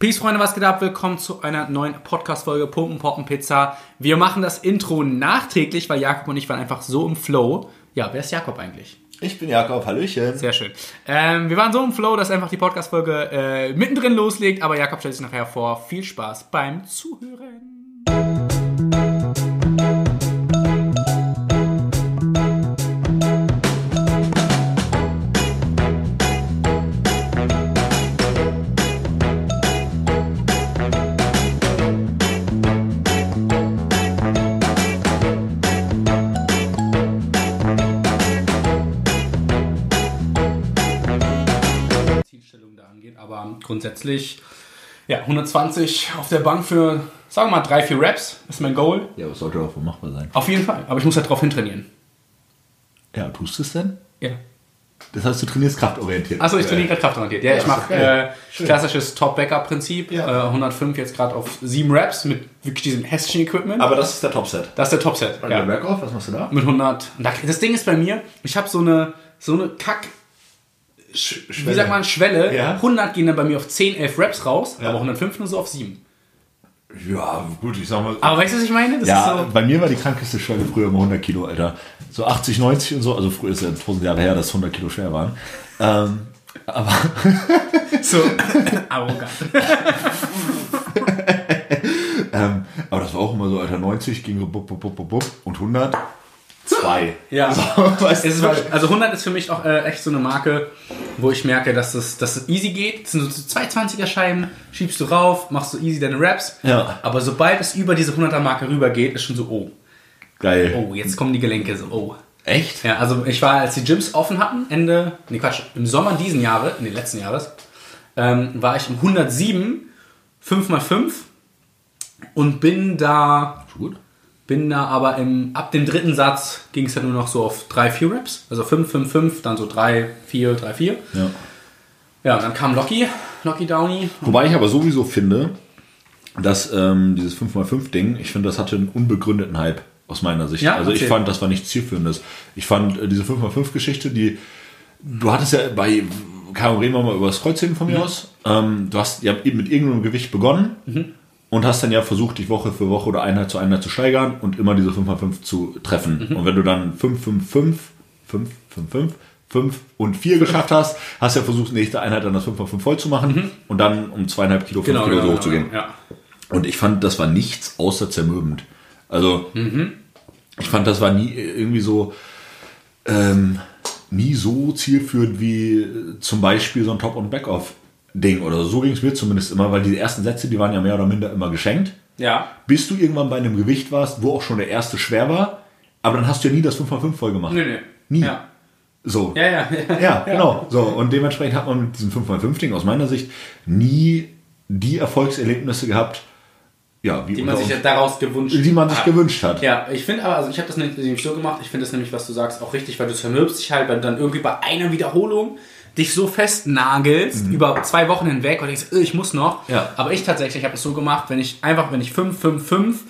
Peace, Freunde, was geht ab? Willkommen zu einer neuen Podcast-Folge Pumpen, Poppen, Pizza. Wir machen das Intro nachträglich, weil Jakob und ich waren einfach so im Flow. Ja, wer ist Jakob eigentlich? Ich bin Jakob, Hallöchen. Sehr schön. Ähm, wir waren so im Flow, dass einfach die Podcast-Folge äh, mittendrin loslegt, aber Jakob stellt sich nachher vor. Viel Spaß beim Zuhören. Aber grundsätzlich, ja, 120 auf der Bank für, sagen wir mal, drei, vier Reps ist mein Goal. Ja, was sollte wohl machbar sein? Auf jeden Fall, aber ich muss halt drauf hintrainieren. Ja, tust du es denn? Ja. Das heißt, du trainierst kraftorientiert. Achso, ich trainiere gerade kraftorientiert. Ja, Ja, ich mache äh, klassisches Top-Backup-Prinzip. Ja. Äh, 105 jetzt gerade auf 7 Reps mit wirklich diesem hässlichen Equipment. Aber das ist der Topset. das ist der Topset. Ja. Ja. Der Backoff, was machst du da? Mit 100. Und da- Das Ding ist bei mir, ich habe so eine, so eine Kack, Sch wie sagt man, Schwelle. Ja. 100 gehen dann bei mir auf 10, 11 Reps raus, Ja. aber 105 nur so auf 7. Ja, gut, ich sag mal. Aber weißt du, was ich meine? Das ja, so, bei mir war die krankeste Schwelle früher immer 100 Kilo, Alter. So 80, 90 und so. Also früher ist ja 1000 Jahre her, dass 100 Kilo schwer waren. Ähm, aber so arrogant. ähm, aber das war auch immer so, Alter, 90 ging so bup, bup, bup, bup, und 100, zwei. Ja. So, ist also 100 ist für mich auch äh, echt so eine Marke, wo ich merke, dass es, dass es easy geht. Das sind so zwei 20er Scheiben, schiebst du rauf, machst so easy deine Raps. Ja. Aber sobald es über diese 100er Marke rüber geht, ist schon so, oh, geil. oh, jetzt kommen die Gelenke so, oh. Echt? Ja, also ich war, als die Gyms offen hatten, Ende, nee Quatsch, im Sommer diesen Jahres, nee, letzten Jahres, ähm, war ich im 107, 5x5 und bin da, Gut. Bin da aber im, ab dem dritten Satz ging es dann nur noch so auf 3, 4 Reps, also 5, 5, 5, dann so 3, 4, 3, 4. Ja. Ja, und dann kam Locky, Locky Downey. Wobei ich aber sowieso finde, dass ähm, dieses 5x5-Ding, ich finde, das hatte einen unbegründeten Hype aus meiner Sicht. Ja, also ich erzähl. fand, das war nichts zielführendes. Ich fand äh, diese 5x5-Geschichte, die du hattest ja bei, Ahnung, reden wir mal über das Kreuzheben von mir aus. Ähm, du hast ja eben mit irgendeinem Gewicht begonnen und hast dann ja versucht, dich Woche für Woche oder Einheit zu Einheit zu steigern und immer diese 5x5 zu treffen. Und wenn du dann 5, 5, 5, 5, 5, 5, 5 und 4 geschafft hast, hast du ja versucht, nächste Einheit dann das 5x5 voll zu machen und dann um zweieinhalb Kilo, fünf Kilo so hochzugehen. Ja. Und ich fand, das war nichts außer zermürbend. Also, ich fand, das war nie irgendwie so, ähm, nie so zielführend wie äh, zum Beispiel so ein Top- und Back-Off-Ding oder so. Ging es mir zumindest immer, weil die ersten Sätze, die waren ja mehr oder minder immer geschenkt. Ja. Bis du irgendwann bei einem Gewicht warst, wo auch schon der erste schwer war, aber dann hast du ja nie das 5x5 voll gemacht. Nö, nö. Nie. Ja. So. Ja, ja. Ja, genau. So, und dementsprechend hat man mit diesem 5x5-Ding aus meiner Sicht nie die Erfolgserlebnisse gehabt, ja, wie Die man sich ja daraus gewünscht die man sich hat. gewünscht hat. Ja, ich finde aber, also ich habe das nämlich so gemacht, ich finde das nämlich, was du sagst, auch richtig, weil du zermürbst dich halt, weil du dann irgendwie bei einer Wiederholung dich so festnagelst über zwei Wochen hinweg und denkst, äh, ich muss noch. Mhm. Ja. Aber ich tatsächlich habe es so gemacht, wenn ich einfach, wenn ich 5, 5, 5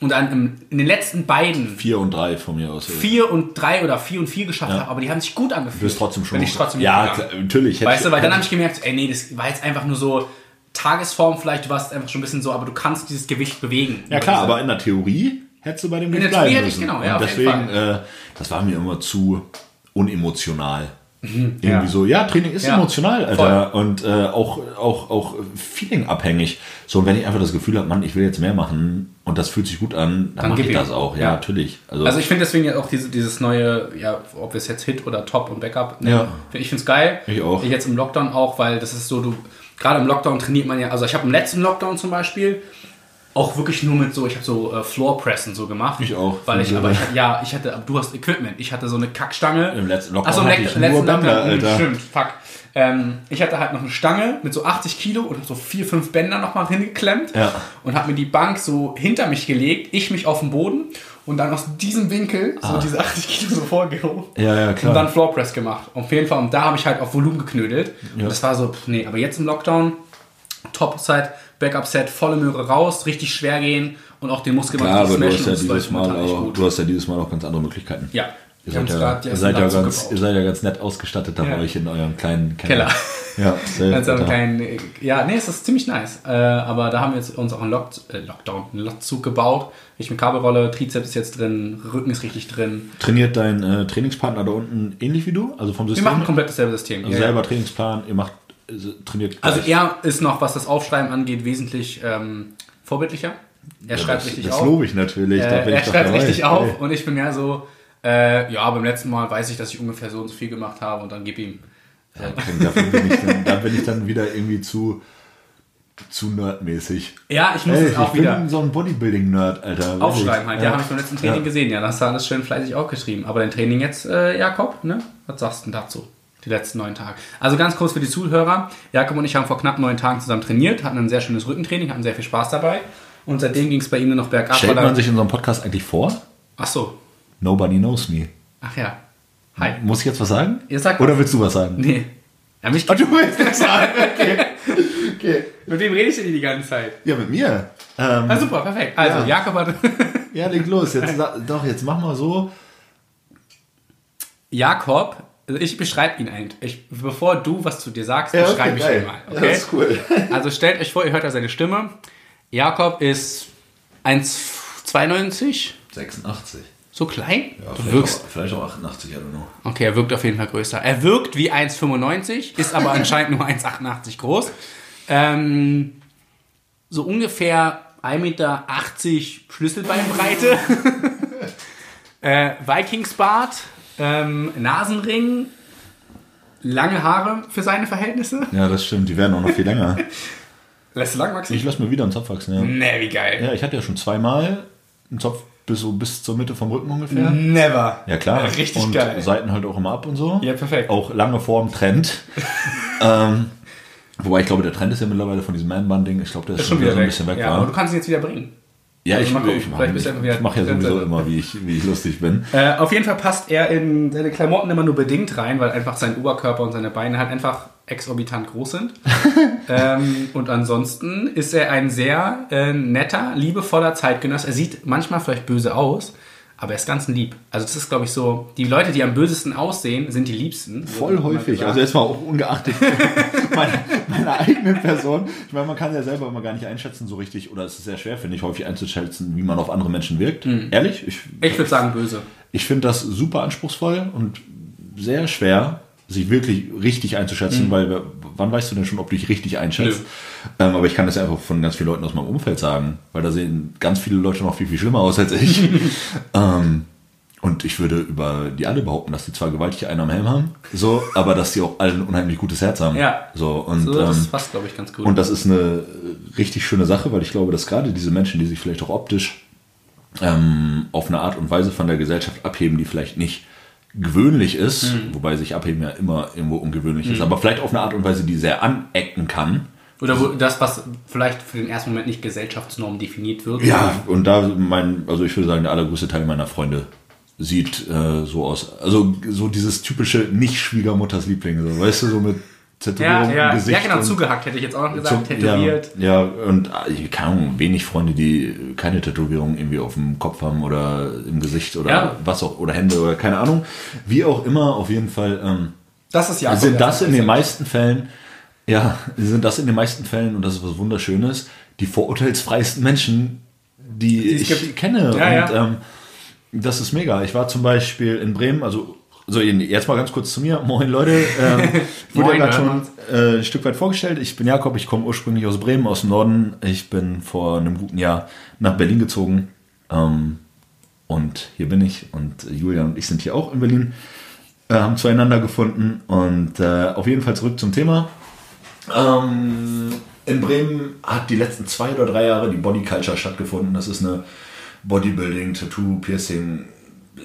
und dann in den letzten beiden Vier und drei von mir aus. 4 und 3 oder 4 und 4 geschafft habe, aber die haben sich gut angefühlt. Du bist trotzdem schon. Wenn ich trotzdem ja, natürlich. Weißt du, weil dann habe ich gemerkt, ey, nee, das war jetzt einfach nur so Tagesform vielleicht, du warst einfach schon ein bisschen so, aber du kannst dieses Gewicht bewegen. ja klar, aber in der Theorie hättest du bei dem Theorie bleiben hätte ich müssen. genau, ja, deswegen, äh, das war mir immer zu unemotional. Irgendwie ja. so, ja, Training ist Ja, emotional, Alter. Und äh, auch, auch, auch feeling-abhängig. So, und wenn ich einfach das Gefühl habe, Mann, ich will jetzt mehr machen und das fühlt sich gut an, dann, Dann mache ich das auch. Ja, Ja. natürlich. Also, Also ich finde deswegen ja auch diese, dieses neue, ja, ob wir es jetzt Hit oder Top und Backup nennen, Ja. ich finde es geil. Ich auch. Jetzt im Lockdown auch, weil das ist so, du, gerade im Lockdown trainiert man ja, also ich habe im letzten Lockdown zum Beispiel auch wirklich nur mit so, ich habe so äh, Floorpressen so gemacht. Ich auch. Weil ich, Ja. aber ich ja, ich hatte, du hast Equipment. Ich hatte so eine Kackstange. Im letzten Lockdown Ach so, im hatte ich letzten nur Bänder, Lockdown, Alter. Stimmt, fuck. Ähm, ich hatte halt noch eine Stange mit so 80 Kilo und so vier, fünf Bänder nochmal hingeklemmt Ja. und habe mir die Bank so hinter mich gelegt, ich mich auf den Boden und dann aus diesem Winkel so diese 80 Kilo so vorgehoben. Ah. Ja, ja, klar. Und dann Floor Press gemacht. Auf jeden Fall. Und da habe ich halt auf Volumen geknödelt. Und das war so, pff, nee, aber jetzt im Lockdown, Top-Set, Backup-Set, volle Möhre raus, richtig schwer gehen und auch den Muskel Klar, aber du hast, ja dieses Mal auch, du hast ja dieses Mal auch ganz andere Möglichkeiten. Ja. Ihr Wir seid, ja, ihr, seid ja ganz, ihr seid ja ganz nett ausgestattet da Ja. bei euch in eurem kleinen Keller. Keller. Ja, sehr Als so einen gut. kleinen, äh, ja, nee, es ist ziemlich nice. Äh, aber da haben wir jetzt uns auch einen Lock, äh, Lockdown, einen Lockzug gebaut. Ich mit Kabelrolle, Trizeps ist jetzt drin, Rücken ist richtig drin. Trainiert dein äh, Trainingspartner da unten ähnlich wie du? Also vom Wir System? machen komplett dasselbe System. also Ja, selber Trainingsplan, ihr macht, trainiert Also er ist noch, was das Aufschreiben angeht, wesentlich ähm, vorbildlicher. Er Ja, schreibt das, richtig das auf. lobe ich natürlich. da Äh, bin er ich schreibt richtig auf Hey. und ich bin mehr so, äh, ja, beim letzten Mal weiß ich, dass ich ungefähr so und so viel gemacht habe und dann gib ihm. Ja, bin ich dann, da bin ich dann wieder irgendwie zu, zu nerdmäßig. Ja, ich muss Ey, es auch ich bin wieder so ein Bodybuilding-Nerd, Alter. aufschreiben halt. Ja, Ja. habe ich beim letzten Training Ja. gesehen. Ja, das hast du alles schön fleißig aufgeschrieben. Aber dein Training jetzt, äh, Jakob, ne? Was sagst du denn dazu? Die letzten neun Tage. Also ganz kurz für die Zuhörer. Jakob und ich haben vor knapp neun Tagen zusammen trainiert, hatten ein sehr schönes Rückentraining, hatten sehr viel Spaß dabei. Und seitdem ging es bei ihm nur noch bergab. Stellt man sich in so einem Podcast eigentlich vor? Ach so. Nobody knows me. Ach ja. Hi. Muss ich jetzt was sagen? Ihr sagt Oder willst du was sagen? Nee. Ja, mich du willst was sagen? Okay. okay. Mit wem rede ich denn die ganze Zeit? Ja, mit mir. Ähm, Ah, super, perfekt. Also, Ja. Jakob hat. ja, leg los. Jetzt, doch, jetzt mach mal so. Jakob, also ich beschreibe ihn eigentlich. Ich, bevor du was zu dir sagst, Ja, okay, beschreibe ich geil. ihn mal. Ja, Okay? das ist cool. Also stellt euch vor, ihr hört da seine Stimme. Jakob ist 1,92, 86. so klein. Ja, du vielleicht, wirkst. auch, vielleicht auch 88, I don't know. Okay, er wirkt auf jeden Fall größer. Er wirkt wie 1,95, ist aber anscheinend nur 1,88 groß. Ähm, so ungefähr 1,80 Meter Schlüsselbeinbreite. äh, Vikingsbart, ähm, Nasenring, lange Haare für seine Verhältnisse. Ja, das stimmt. Die werden auch noch viel länger. Lässt du lang wachsen? Ich lasse mir wieder einen Zopf wachsen, ja. Nee, wie geil. Ja, ich hatte ja schon zweimal einen Zopf bis, so bis zur Mitte vom Rücken ungefähr. Never. Ja, klar. Richtig und geil. Seiten halt auch immer ab und so. Ja, perfekt. Auch lange vorm Trend. ähm, wobei ich glaube, der Trend ist ja mittlerweile von diesem Man-Bun-Ding. Ich glaube, der ist, Ist schon wieder wieder so ein bisschen weg. ja, aber du kannst ihn jetzt wieder bringen. Ja, Also ich, mal gucken, ich, vielleicht bist du einfach wieder- ich mache ja sowieso Trend- immer, wie ich, wie ich lustig bin. Äh, auf jeden Fall passt er in seine Klamotten immer nur bedingt rein, weil einfach sein Oberkörper und seine Beine halt einfach exorbitant groß sind. ähm, und ansonsten ist er ein sehr äh, netter, liebevoller Zeitgenosse. Er sieht manchmal vielleicht böse aus, aber er ist ganz lieb. Also das ist, glaube ich, so, die Leute, die am bösesten aussehen, sind die liebsten. Voll häufig. Also erstmal auch ungeachtet meiner, meiner eigenen Person. Ich meine, man kann ja selber immer gar nicht einschätzen so richtig, oder es ist sehr schwer, finde ich, häufig einzuschätzen, wie man auf andere Menschen wirkt. Ehrlich, ich, ich würde sagen böse. ich finde das super anspruchsvoll und sehr schwer, sich wirklich richtig einzuschätzen, weil w- wann weißt du denn schon, ob du dich richtig einschätzt? Ähm, aber ich kann das einfach von ganz vielen Leuten aus meinem Umfeld sagen, weil da sehen ganz viele Leute noch viel, viel schlimmer aus als ich. ähm, und ich würde über die alle behaupten, dass die zwar gewaltig einen am Helm haben, so, aber dass die auch alle ein unheimlich gutes Herz haben. Ja. So, und, So, das ähm, passt, glaube ich, ganz gut. und das ist eine richtig schöne Sache, weil ich glaube, dass gerade diese Menschen, die sich vielleicht auch optisch ähm, auf eine Art und Weise von der Gesellschaft abheben, die vielleicht nicht gewöhnlich ist, Mhm. wobei sich abheben ja immer irgendwo ungewöhnlich ist, aber vielleicht auf eine Art und Weise, die sehr anecken kann. Oder wo, das, was vielleicht für den ersten Moment nicht Gesellschaftsnorm definiert wird. Ja, und da mein, also ich würde sagen, der allergrößte Teil meiner Freunde sieht äh, so aus. Also so dieses typische Nicht-Schwiegermutters Liebling, so, weißt du, so mit Tätowierung Ja, ja, im Gesicht. ja genau, zugehackt hätte ich jetzt auch noch gesagt, tätowiert. Ja, ja und äh, ich keine Ahnung, wenig Freunde, die keine Tätowierung irgendwie auf dem Kopf haben oder im Gesicht oder Ja. was auch, oder Hände oder keine Ahnung. Wie auch immer, auf jeden Fall ähm, Das ist ja sind das in den meisten Fällen, ja, sind das in den meisten Fällen, und das ist was Wunderschönes, die vorurteilsfreisten Menschen, die, es ich gibt. kenne. Ja, und. Ähm, das ist mega. Ich war zum Beispiel in Bremen, also so, jetzt mal ganz kurz zu mir. Moin Leute. Ähm, ich wurde Moin, ja gerade hören schon äh, ein Stück weit vorgestellt. Ich bin Jakob, ich komme ursprünglich aus Bremen, aus dem Norden. Ich bin vor einem guten Jahr nach Berlin gezogen. Ähm, und hier bin ich. Und Julian und ich sind hier auch in Berlin. Äh, haben zueinander gefunden. Und äh, auf jeden Fall zurück zum Thema. Ähm, in Bremen hat die letzten zwei oder drei Jahre die Body Culture stattgefunden. Das ist eine Bodybuilding, Tattoo, Piercing,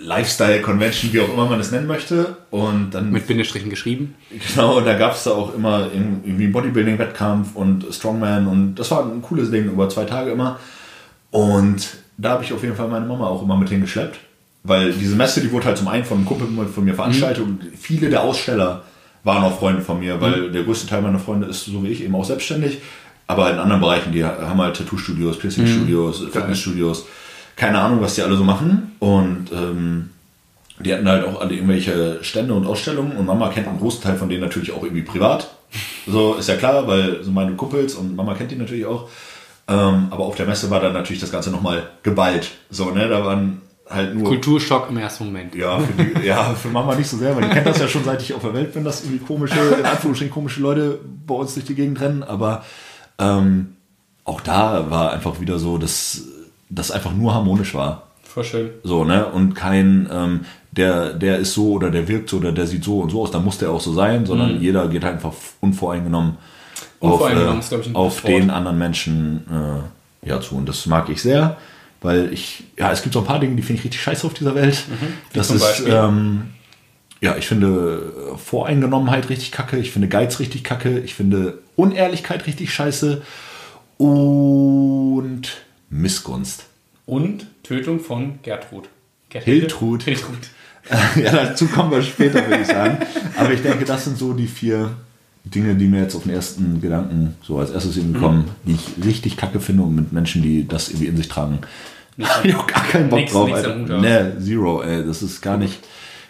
Lifestyle Convention, wie auch immer man es nennen möchte. Und dann Mit Bindestrichen geschrieben. Genau, und da gab es da auch immer irgendwie einen Bodybuilding-Wettkampf und Strongman und das war ein cooles Ding über zwei Tage immer. Und da habe ich auf jeden Fall meine Mama auch immer mit hingeschleppt, weil diese Messe, die wurde halt zum einen von einem Kumpel von mir veranstaltet und viele der Aussteller waren auch Freunde von mir, weil der größte Teil meiner Freunde ist, so wie ich, eben auch selbstständig, aber in anderen Bereichen, die haben halt Tattoo-Studios, Piercing-Studios, Fitnessstudios, keine Ahnung, was die alle so machen und ähm, die hatten halt auch alle irgendwelche Stände und Ausstellungen und Mama kennt einen großen Teil von denen natürlich auch irgendwie privat. So ist ja klar, weil so meine Kumpels und Mama kennt die natürlich auch. Ähm, aber auf der Messe war dann natürlich das Ganze nochmal geballt. So, ne, da waren halt nur. Kulturschock im ersten Moment. Ja, für, die, ja, für Mama nicht so sehr, weil die kennt das ja schon seit ich auf der Welt bin, dass irgendwie komische, in Anführungsstrichen komische Leute bei uns durch die Gegend rennen. Aber ähm, auch da war einfach wieder so, dass das einfach nur harmonisch war. Voll schön. So, ne? Und kein, ähm, der, der ist so oder der wirkt so oder der sieht so und so aus, da muss der auch so sein, sondern jeder geht halt einfach unvoreingenommen, Unvoreingenommen auf, äh, auf gutes Wort. den anderen Menschen äh, ja, zu. Und das mag ich sehr, weil ich, ja, es gibt so ein paar Dinge, die finde ich richtig scheiße auf dieser Welt. Das Mhm. zum ist, ähm, ja, ich finde äh, Voreingenommenheit richtig kacke, ich finde Geiz richtig kacke, ich finde Unehrlichkeit richtig scheiße und Missgunst. Und Tötung von Gertrud. Gertrud. Hiltrud. Hiltrud. ja, dazu kommen wir später, würde ich sagen. Aber ich denke, das sind so die vier Dinge, die mir jetzt auf den ersten Gedanken so als erstes irgendwie kommen, die ich richtig kacke finde und mit Menschen, die das irgendwie in sich tragen. Ich habe gar keinen Bock Nix- drauf, nix Alter. Nee, zero, ey. Das ist gar nicht,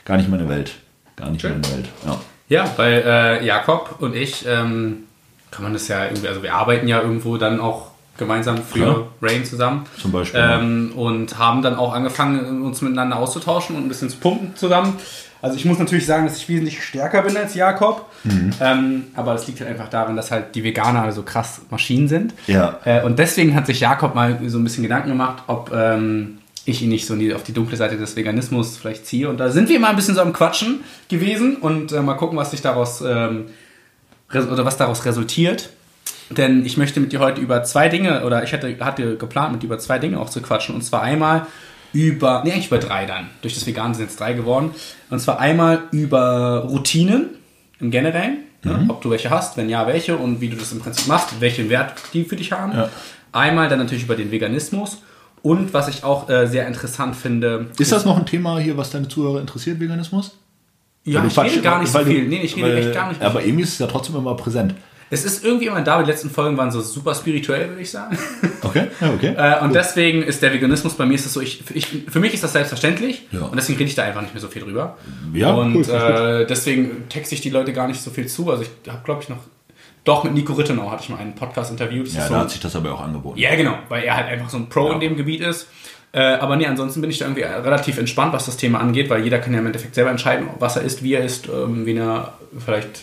gar nicht meine Welt. Gar nicht Schön. meine Welt. Ja. Ja, weil äh, Jakob und ich, ähm, kann man das ja irgendwie, also wir arbeiten ja irgendwo dann auch gemeinsam für Klar. Rain zusammen. Zum Beispiel. Ähm, und haben dann auch angefangen, uns miteinander auszutauschen und ein bisschen zu pumpen zusammen. Also ich muss natürlich sagen, dass ich wesentlich stärker bin als Jakob. Mhm. Ähm, aber das liegt halt einfach daran, dass halt die Veganer so krass Maschinen sind. Ja. Äh, und deswegen hat sich Jakob mal so ein bisschen Gedanken gemacht, ob ähm, ich ihn nicht so auf die dunkle Seite des Veganismus vielleicht ziehe. Und da sind wir mal ein bisschen so am Quatschen gewesen und äh, mal gucken, was sich daraus ähm, oder was daraus resultiert. Denn ich möchte mit dir heute über zwei Dinge, oder ich hatte, hatte geplant, mit dir über zwei Dinge auch zu quatschen. Und zwar einmal über, nee, eigentlich über drei dann. Durch das Vegan sind jetzt drei geworden. Und zwar einmal über Routinen im Generellen. Ne? Ob du welche hast, wenn ja, welche und wie du das im Prinzip machst, welchen Wert die für dich haben. Ja. Einmal dann natürlich über den Veganismus. Und was ich auch äh, sehr interessant finde. Ist das noch ein Thema hier, was deine Zuhörer interessiert, Veganismus? Ja, ich rede gar nicht so viel. Nee, ich rede echt gar nicht Aber irgendwie ist es ja trotzdem immer präsent. Es ist irgendwie immer da, die letzten Folgen waren so super spirituell, würde ich sagen. Okay, ja, okay. Äh, und deswegen ist der Veganismus bei mir ist es so, ich, ich, für mich ist das selbstverständlich Ja. und deswegen rede ich da einfach nicht mehr so viel drüber. Ja, und cool, äh, deswegen texte ich die Leute gar nicht so viel zu. Also ich habe, glaube ich, noch. Doch, mit Nico Rittenau hatte ich mal einen Podcast interviewt. Das ja, da so, hat sich das aber auch angeboten. ja, genau, weil er halt einfach so ein Pro in dem Gebiet ist. Äh, aber nee, ansonsten bin ich da irgendwie relativ entspannt, was das Thema angeht, weil jeder kann ja im Endeffekt selber entscheiden, was er isst, wie er isst, ähm, wen er vielleicht,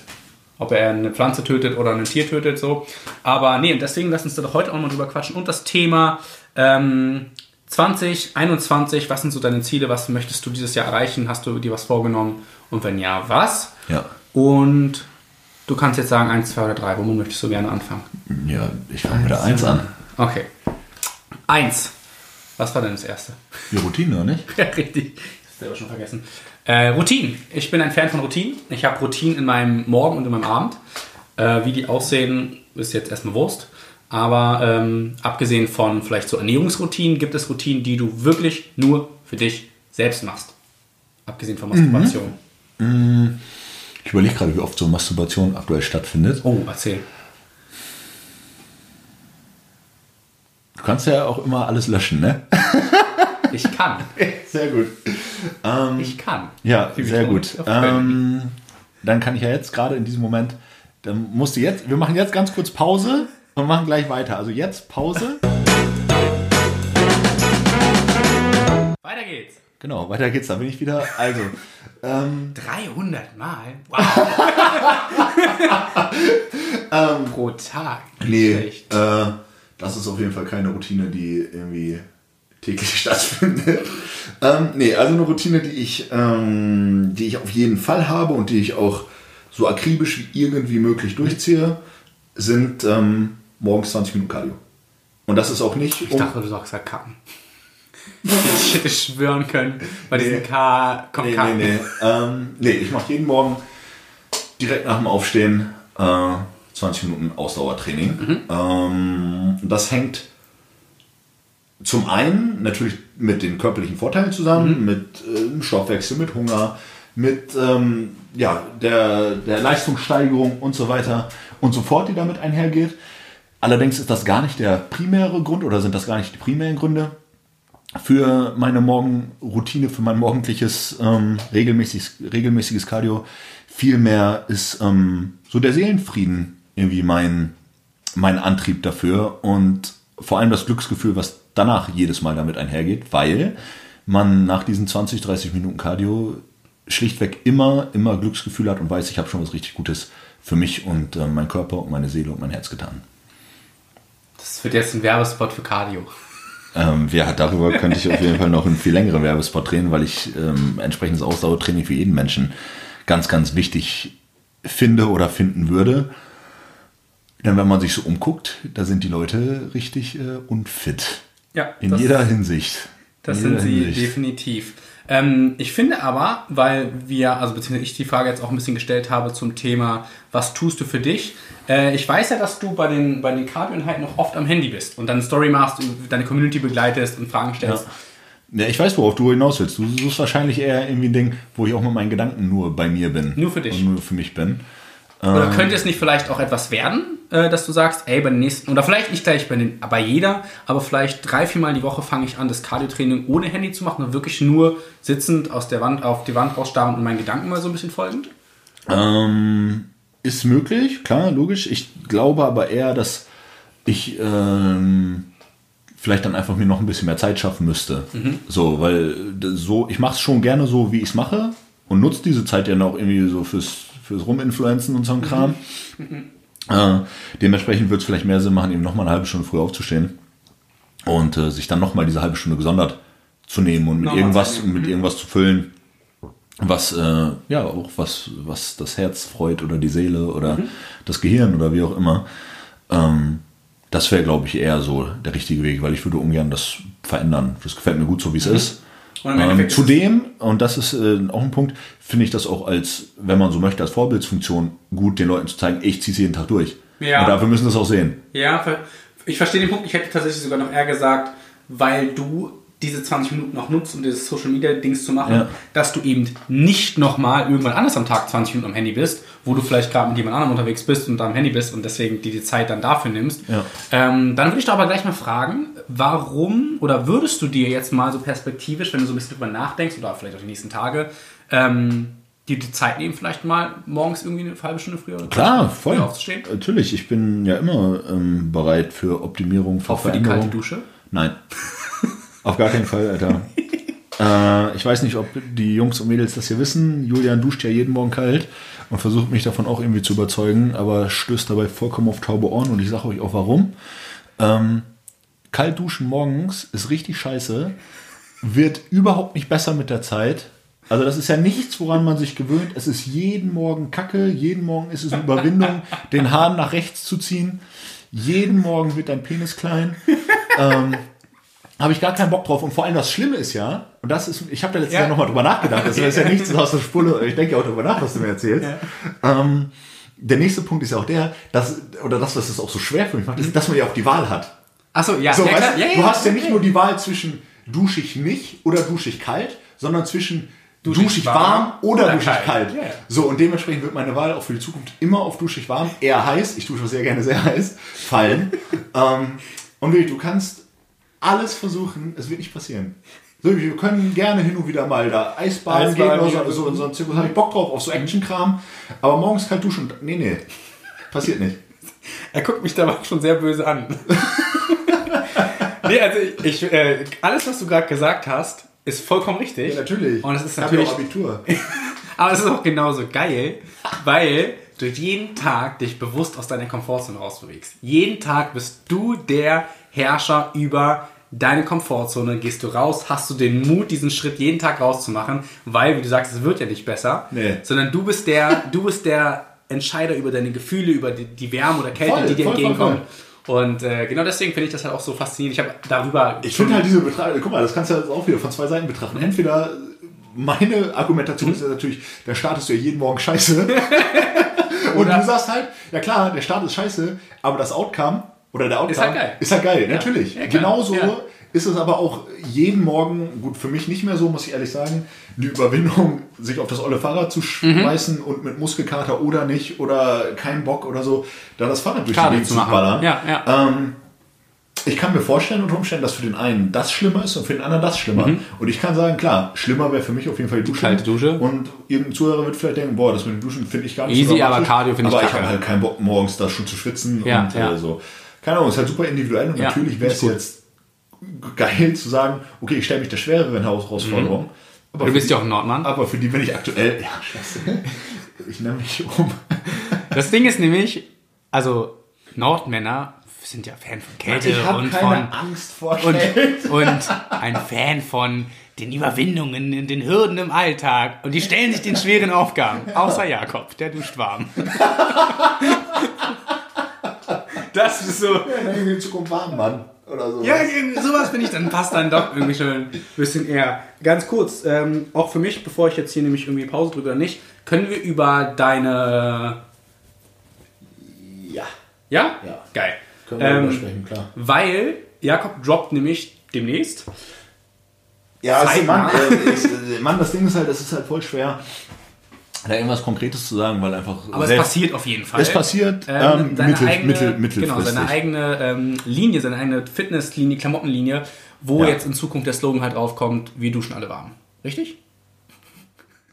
ob er eine Pflanze tötet oder ein Tier tötet, so. Aber nee, und deswegen lass uns da doch heute auch mal drüber quatschen. Und das Thema ähm, 2021, was sind so deine Ziele, was möchtest du dieses Jahr erreichen? Hast du dir was vorgenommen? Und wenn ja, was? Ja. Und du kannst jetzt sagen, eins, zwei oder drei, womit möchtest du gerne anfangen? Ja, ich fange mit der 1 an. Okay. Eins. Was war denn das erste? Die Routine, oder nicht? Ja, richtig. Ich hab's selber schon vergessen. Äh, Routinen. Ich bin ein Fan von Routinen. Ich habe Routinen in meinem Morgen und in meinem Abend. Äh, wie die aussehen, ist jetzt erstmal Wurst. Aber ähm, abgesehen von vielleicht so Ernährungsroutinen, gibt es Routinen, die du wirklich nur für dich selbst machst. Abgesehen von Masturbation. Ich überlege gerade, wie oft so Masturbation aktuell stattfindet. Oh, erzähl. Du kannst ja auch immer alles löschen, ne? Ich kann. Sehr gut. Ähm, Ich kann. ja, mich sehr gut. Ähm, dann kann ich ja jetzt gerade in diesem Moment, dann musst du jetzt, wir machen jetzt ganz kurz Pause und machen gleich weiter. Also jetzt Pause. Weiter geht's. Genau, weiter geht's, da bin ich wieder. Also, ähm, 300 Mal? Wow. Pro Tag. Nee, äh, das ist auf jeden Fall keine Routine, die irgendwie täglich stattfindet. ähm, nee, also eine Routine, die ich, ähm, die ich auf jeden Fall habe und die ich auch so akribisch wie irgendwie möglich durchziehe, sind ähm, morgens 20 Minuten Cardio. Und das ist auch nicht. Ich dachte, du sagst ja kacken. Ich hätte schwören können, bei diesem K kommt Nee, kacken. nee, nee. Ähm, nee, ich mache jeden Morgen direkt nach dem Aufstehen äh, 20 Minuten Ausdauertraining. Ähm, das hängt zum einen natürlich mit den körperlichen Vorteilen zusammen, mit äh, Stoffwechsel, mit Hunger, mit ähm, ja, der, der Leistungssteigerung und so weiter und so fort, die damit einhergeht. Allerdings ist das gar nicht der primäre Grund oder sind das gar nicht die primären Gründe. für meine Morgenroutine, für mein morgendliches ähm, regelmäßiges, regelmäßiges Cardio. Vielmehr ist ähm, so der Seelenfrieden irgendwie mein, mein Antrieb dafür und vor allem das Glücksgefühl, was danach jedes Mal damit einhergeht, weil man nach diesen 20, 30 Minuten Cardio schlichtweg immer, immer Glücksgefühl hat und weiß, ich habe schon was richtig Gutes für mich und äh, mein Körper und meine Seele und mein Herz getan. Das wird jetzt ein Werbespot für Cardio. Ähm, wer darüber könnte ich auf jeden Fall noch einen viel längeren Werbespot drehen, weil ich ähm, entsprechendes Ausdauertraining für jeden Menschen ganz, ganz wichtig finde oder finden würde. Denn wenn man sich so umguckt, da sind die Leute richtig äh, unfit. Ja, In jeder Hinsicht. Das In sind jeder sie Hinsicht. definitiv. Ähm, ich finde aber, weil wir, also beziehungsweise ich die Frage jetzt auch ein bisschen gestellt habe zum Thema, was tust du für dich? Äh, ich weiß ja, dass du bei den, bei den Cardio-Einheiten noch oft am Handy bist und dann eine Story machst, deine Community begleitest und Fragen stellst. Ja, ich weiß, worauf du hinaus willst. Du suchst wahrscheinlich eher irgendwie ein Ding, wo ich auch mit meinen Gedanken nur bei mir bin. Nur für dich. Und nur für mich bin. Oder könnte es nicht vielleicht auch etwas werden, äh, dass du sagst, ey, bei den nächsten, oder vielleicht nicht gleich bei, den, bei jeder, aber vielleicht drei, viermal die Woche fange ich an, das Cardio-Training ohne Handy zu machen und wirklich nur sitzend aus der Wand auf die Wand rausstarren und meinen Gedanken mal so ein bisschen folgend? Ähm, ist möglich, klar, logisch. Ich glaube aber eher, dass ich ähm, vielleicht dann einfach mir noch ein bisschen mehr Zeit schaffen müsste. So, weil d- so, ich mache es schon gerne so, wie ich es mache und nutze diese Zeit ja noch irgendwie so fürs, fürs Ruminfluenzen und so ein Kram. Äh, dementsprechend wird es vielleicht mehr Sinn machen, eben nochmal eine halbe Stunde früher aufzustehen und äh, sich dann nochmal diese halbe Stunde gesondert zu nehmen und mit Nochmal irgendwas, mit irgendwas zu füllen, was äh, ja auch was, was das Herz freut oder die Seele oder Mhm. das Gehirn oder wie auch immer. Ähm, das wäre, glaube ich, eher so der richtige Weg, weil ich würde ungern das verändern. Das gefällt mir gut so, wie es ist. Mhm. Ähm, zudem, und das ist äh, auch ein Punkt, finde ich das auch als, wenn man so möchte, als Vorbildsfunktion gut, den Leuten zu zeigen, ich ziehe es jeden Tag durch. Ja. Und dafür müssen sie es auch sehen. Ja, ich verstehe den Punkt. Ich hätte tatsächlich sogar noch eher gesagt, weil du diese 20 Minuten noch nutzt, um dieses Social Media Dings zu machen, Ja. dass du eben nicht nochmal irgendwann anders am Tag 20 Minuten am Handy bist, wo du vielleicht gerade mit jemand anderem unterwegs bist und da am Handy bist und deswegen dir die Zeit dann dafür nimmst. Ja. Ähm, dann würde ich doch aber gleich mal fragen, warum oder würdest du dir jetzt mal so perspektivisch, wenn du so ein bisschen drüber nachdenkst oder vielleicht auch die nächsten Tage, ähm, dir die Zeit nehmen, vielleicht mal morgens irgendwie eine halbe Stunde früher oder Klar, 20 voll. früher aufzustehen? Natürlich, ich bin ja immer ähm, bereit für Optimierung, für Auch für die kalte Dusche? Nein. Auf gar keinen Fall, Alter. äh, ich weiß nicht, ob die Jungs und Mädels das hier wissen. Julian duscht ja jeden Morgen kalt und versucht mich davon auch irgendwie zu überzeugen, aber stößt dabei vollkommen auf taube Ohren und ich sage euch auch warum. Ähm, kalt duschen morgens ist richtig scheiße, wird überhaupt nicht besser mit der Zeit. Also das ist ja nichts, woran man sich gewöhnt. Es ist jeden Morgen Kacke, jeden Morgen ist es eine Überwindung, den Hahn nach rechts zu ziehen. Jeden Morgen wird dein Penis klein. Ähm, habe ich gar keinen Bock drauf. Und vor allem das Schlimme ist ja, und das ist, ich habe da letztes Ja. Jahr nochmal drüber nachgedacht, das ist ja nichts aus der Spule, ich denke ja auch drüber nach, was du mir erzählst. Ähm, der nächste Punkt ist ja auch der, dass, oder das, was es auch so schwer für mich macht, ist, dass man ja auch die Wahl hat. Achso, ja. So, ja, weißt, ja, ja, du hast ja nicht nur die Wahl zwischen duschig nicht oder duschig kalt, sondern zwischen Duschig duschig, warm warm, oder, oder duschig kalt. kalt. Ja, ja. So, und dementsprechend wird meine Wahl auch für die Zukunft immer auf duschig warm, eher heiß, ich dusche sehr gerne sehr heiß, fallen. ähm, und wirklich, du kannst alles versuchen, es wird nicht passieren. So, wir können gerne hin und wieder mal da Eisbaden, Eisbaden, gehen oder ja. so, so, so ein Zirkus, habe ich Bock drauf, auf so Actionkram, aber morgens kalt duschen, nee, nee, passiert nicht. Er guckt mich da schon sehr böse an. nee, also ich, äh, alles, was du gerade gesagt hast, ist vollkommen richtig. Und es ist Ich ja natürlich, auch Abitur. aber es ist auch genauso geil, weil du jeden Tag dich bewusst aus deiner Komfortzone rausbewegst. Jeden Tag bist du der Herrscher über deine Komfortzone. Gehst du raus, hast du den Mut, diesen Schritt jeden Tag rauszumachen, weil, wie du sagst, es wird ja nicht besser, Nee. sondern du bist der, du bist der Entscheider über deine Gefühle, über die, die Wärme oder Kälte, Voll, die dir voll, voll, entgegenkommt. Und äh, genau deswegen finde ich das halt auch so faszinierend. Ich habe darüber. Ich finde halt diese Betrachtung, guck mal, das kannst du jetzt auch wieder von zwei Seiten betrachten. Entweder meine Argumentation ist ja natürlich, der Start ist ja jeden Morgen scheiße. Und du sagst halt, ja klar, der Start ist scheiße, aber das Outcome oder der Outcome halt geil. ist halt geil, natürlich. Ja, klar. Genauso Ja. ist es aber auch jeden Morgen, gut, für mich nicht mehr so, muss ich ehrlich sagen, die Überwindung, sich auf das olle Fahrrad zu schmeißen Mhm. und mit Muskelkater oder nicht oder kein Bock oder so, da das Fahrrad durch die Schade Gegend zu ballern. Ja, ja. Ähm, ich kann mir vorstellen unter Umständen, dass für den einen das schlimmer ist und für den anderen das schlimmer. Und ich kann sagen, klar, schlimmer wäre für mich auf jeden Fall die Dusche. Mhm. kalte Dusche. Und irgendein Zuhörer wird vielleicht denken, boah, das mit dem Duschen finde ich gar nicht Easy, dramatisch. aber Cardio finde ich Aber ich habe halt keinen Bock, morgens da schon zu schwitzen Ja, und ja. Äh, so. Keine Ahnung, ist halt super individuell und Ja, natürlich wäre es jetzt geil zu sagen, okay, ich stelle mich der schwereren Herausforderung. Aber Du bist ja auch ein Nordmann. Aber für die bin ich aktuell, ja, scheiße. Ich nehme mich um. Das Ding ist nämlich, also Nordmänner sind ja Fan von Kälte Ich und keine von Angst vor und, Kälte. und ein Fan von den Überwindungen, in den Hürden im Alltag. Und die stellen sich den schweren Aufgaben. Außer Jakob, der duscht warm. Das ist so. Ja, in Zukunft warm, Mann. Oder so. Ja, sowas finde ich, dann passt dann doch irgendwie schon ein bisschen eher. Ganz kurz, ähm, auch für mich, bevor ich jetzt hier nämlich irgendwie Pause drücke oder nicht, können wir über deine. ja. Ja? Ja. Geil. Können wir Ähm, darüber sprechen, klar. Weil Jakob droppt nämlich demnächst. Ja, also. Mann, äh, ist, äh, Mann, das Ding ist halt, es ist halt voll schwer, da irgendwas Konkretes zu sagen, weil einfach. Aber es passiert auf jeden Fall. Es passiert Ähm, ähm, seine mittel, eigene, mittel, Genau, mittelfristig. seine eigene ähm, Linie, seine eigene Fitnesslinie, Klamottenlinie, wo Ja. jetzt in Zukunft der Slogan halt draufkommt, wir duschen alle warm. Richtig?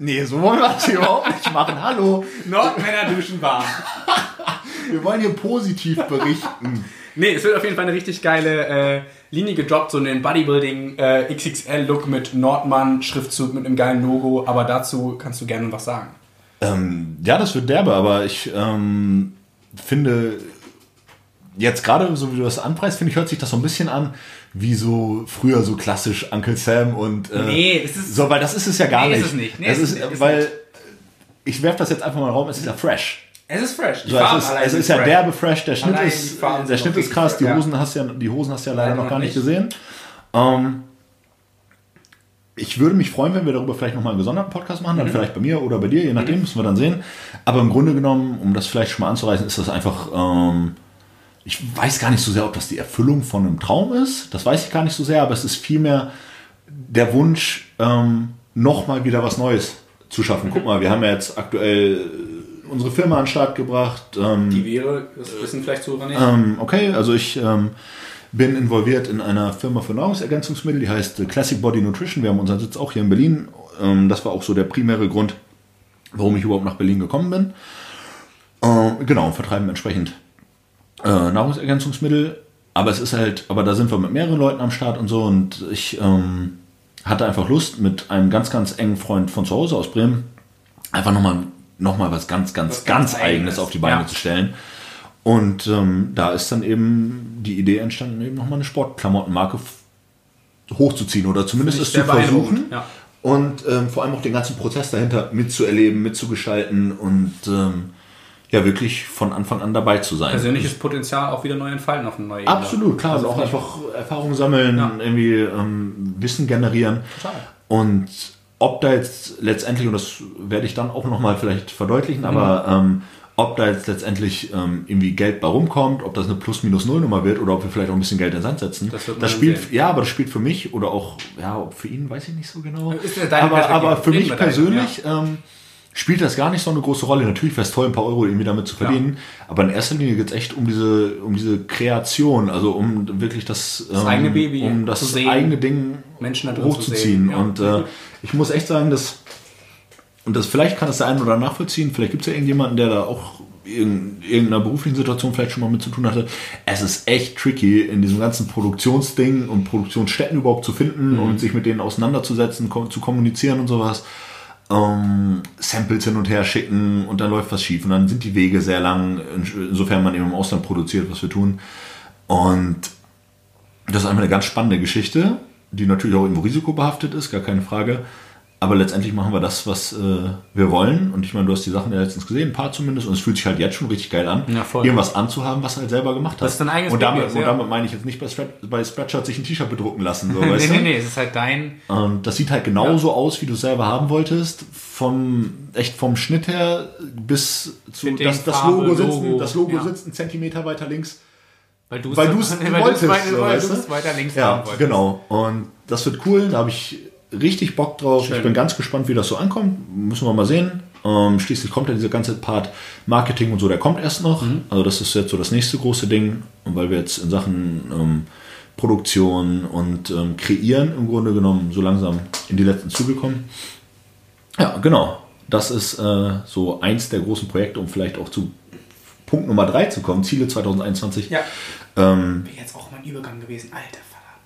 nee, so wollen wir das hier überhaupt nicht machen. Hallo. Nordmänner duschen warm. Wir wollen hier positiv berichten. Nee, es wird auf jeden Fall eine richtig geile äh, Linie gedroppt, so einen Bodybuilding äh, XXL-Look mit Nordmann-Schriftzug mit einem geilen Logo, aber dazu kannst du gerne was sagen. Ähm, ja, das wird derbe, aber ich ähm, finde, jetzt gerade so wie du das anpreist, finde ich, hört sich das so ein bisschen an, wie so früher so klassisch Uncle Sam und. Äh, Nee, es ist- So, weil das ist es ja gar Nee, ist nicht. es nicht. Nee, das ist ist, es nicht. Ist weil. nicht. Ich werfe das jetzt einfach mal in den Raum, es ist ja fresh. Es ist fresh. Die So, Farben es ist, allein es ist ja fresh. derbe fresh, der Schnitt Allein ist, der Schnitt ist krass, die Hosen hast ja, die Hosen hast du ja leider Leider noch gar nicht nicht. gesehen. Ähm, ich würde mich freuen, wenn wir darüber vielleicht nochmal einen gesonderten Podcast machen, dann Mhm. vielleicht bei mir oder bei dir, je nachdem, müssen wir dann sehen. Aber im Grunde genommen, um das vielleicht schon mal anzureißen, ist das einfach, ähm, ich weiß gar nicht so sehr, ob das die Erfüllung von einem Traum ist, das weiß ich gar nicht so sehr, aber es ist vielmehr der Wunsch, ähm, nochmal wieder was Neues zu schaffen. Guck mal, wir haben ja jetzt aktuell unsere Firma an den Start gebracht. Ähm, Die wäre, das wissen vielleicht Zuhörer nicht. ähm, okay, also ich ähm, bin involviert in einer Firma für Nahrungsergänzungsmittel, die heißt Classic Body Nutrition. Wir haben unseren Sitz auch hier in Berlin. Ähm, das war auch so der primäre Grund, warum ich überhaupt nach Berlin gekommen bin. Äh, genau, vertreiben entsprechend äh, Nahrungsergänzungsmittel. Aber es ist halt, aber da sind wir mit mehreren Leuten am Start und so und ich ähm, hatte einfach Lust mit einem ganz, ganz engen Freund von zu Hause aus Bremen einfach nochmal noch mal was ganz, ganz, Was ganz ganz, Eigenes Eigenes. auf die Beine Ja. zu stellen. Und ähm, da ist dann eben die Idee entstanden, eben nochmal eine Sportklamottenmarke hochzuziehen oder zumindest es zu versuchen. ja. Und ähm, vor allem auch den ganzen Prozess dahinter mitzuerleben, mitzugestalten und ähm, ja, wirklich von Anfang an dabei zu sein. Persönliches Potenzial auch wieder neu entfalten auf eine neue Ebene. Absolut, klar. Also Also auch einfach Erfahrung sammeln, Ja. irgendwie ähm, Wissen generieren. Total. Und ob da jetzt letztendlich, und das werde ich dann auch nochmal vielleicht verdeutlichen, aber Mhm. ähm, ob da jetzt letztendlich ähm, irgendwie Geld bei rumkommt, ob das eine Plus-Minus-Null-Nummer wird oder ob wir vielleicht auch ein bisschen Geld in den Sand setzen. Das dann spielt, sehen. ja, aber das spielt für mich oder auch, ja, für ihn, weiß ich nicht so genau. Ja aber, aber für mich wir deine, persönlich ähm, spielt das gar nicht so eine große Rolle. Natürlich wäre es toll, ein paar Euro irgendwie damit zu verdienen, aber in erster Linie geht es echt um diese, um diese Kreation, also um wirklich das, ähm, eigene Baby um das eigene Ding hochzuziehen. ja. Und äh, ich muss echt sagen, dass, und das vielleicht kann das der eine oder andere nachvollziehen, vielleicht gibt es ja irgendjemanden, der da auch in irgendeiner beruflichen Situation vielleicht schon mal mit zu tun hatte. Es ist echt tricky, in diesem ganzen Produktionsding und Produktionsstätten überhaupt zu finden Mhm. und sich mit denen auseinanderzusetzen, zu kommunizieren und sowas. Ähm, Samples hin und her schicken und dann läuft was schief und dann sind die Wege sehr lang, in- insofern man eben im Ausland produziert, was wir tun. Und das ist einfach eine ganz spannende Geschichte, die natürlich auch irgendwo risikobehaftet ist, gar keine Frage. Aber letztendlich machen wir das, was äh, wir wollen. Und ich meine, du hast die Sachen ja letztens gesehen, ein paar zumindest. Und es fühlt sich halt jetzt schon richtig geil an, Ja, irgendwas anzuhaben, was du halt selber gemacht hast. Das ist dein eigenes und damit, Baby, und ja. damit meine ich jetzt nicht bei, Spread, bei Spreadshirt sich ein T-Shirt bedrucken lassen. So, nee, weißt nee, du? nee, es ist halt dein. Und das sieht halt genauso aus, wie du es selber haben wolltest. Vom, echt vom Schnitt her bis zu, das, das Farbe, Logo, sitzt, Logo, das Logo ja. sitzt einen Zentimeter weiter links. Weil du es wolltest. weil du? es weiter links Ja, haben wolltest. genau. Und das wird cool. Da habe ich richtig Bock drauf. Schön. Ich bin ganz gespannt, wie das so ankommt. Müssen wir mal sehen. Ähm, schließlich kommt ja dieser ganze Part Marketing und so, der kommt erst noch. Also das ist jetzt so das nächste große Ding, weil wir jetzt in Sachen ähm, Produktion und ähm, Kreieren im Grunde genommen so langsam in die letzten Züge kommen. Ja, genau. Das ist äh, so eins der großen Projekte, um vielleicht auch zu Punkt Nummer drei zu kommen, Ziele 2021. Ja. Ähm, Wäre jetzt auch mein Übergang gewesen. Alter.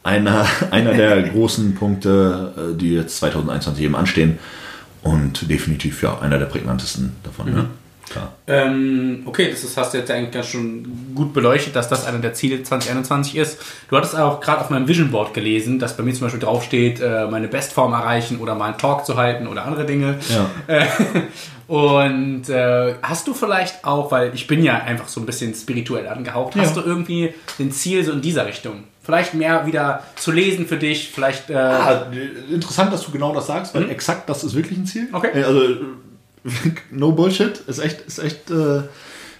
Einer, einer der großen Punkte, äh, die jetzt 2021 eben anstehen. Und definitiv ja einer der prägnantesten davon. Ne? Klar. Ähm, okay, das ist, hast du jetzt eigentlich ganz schon gut beleuchtet, dass das einer der Ziele 2021 ist. Du hattest auch gerade auf meinem Vision Board gelesen, dass bei mir zum Beispiel draufsteht, äh, meine Bestform erreichen oder mal einen Talk zu halten oder andere Dinge. Ja. Und äh, hast du vielleicht auch, weil ich bin ja einfach so ein bisschen spirituell angehaucht, hast du Ja. irgendwie ein Ziel so in dieser Richtung? Vielleicht mehr wieder zu lesen für dich, vielleicht... Äh, Ah, interessant, dass du genau das sagst, weil exakt das ist wirklich ein Ziel. Okay. Äh, Also, no Bullshit, ist echt, ist echt äh,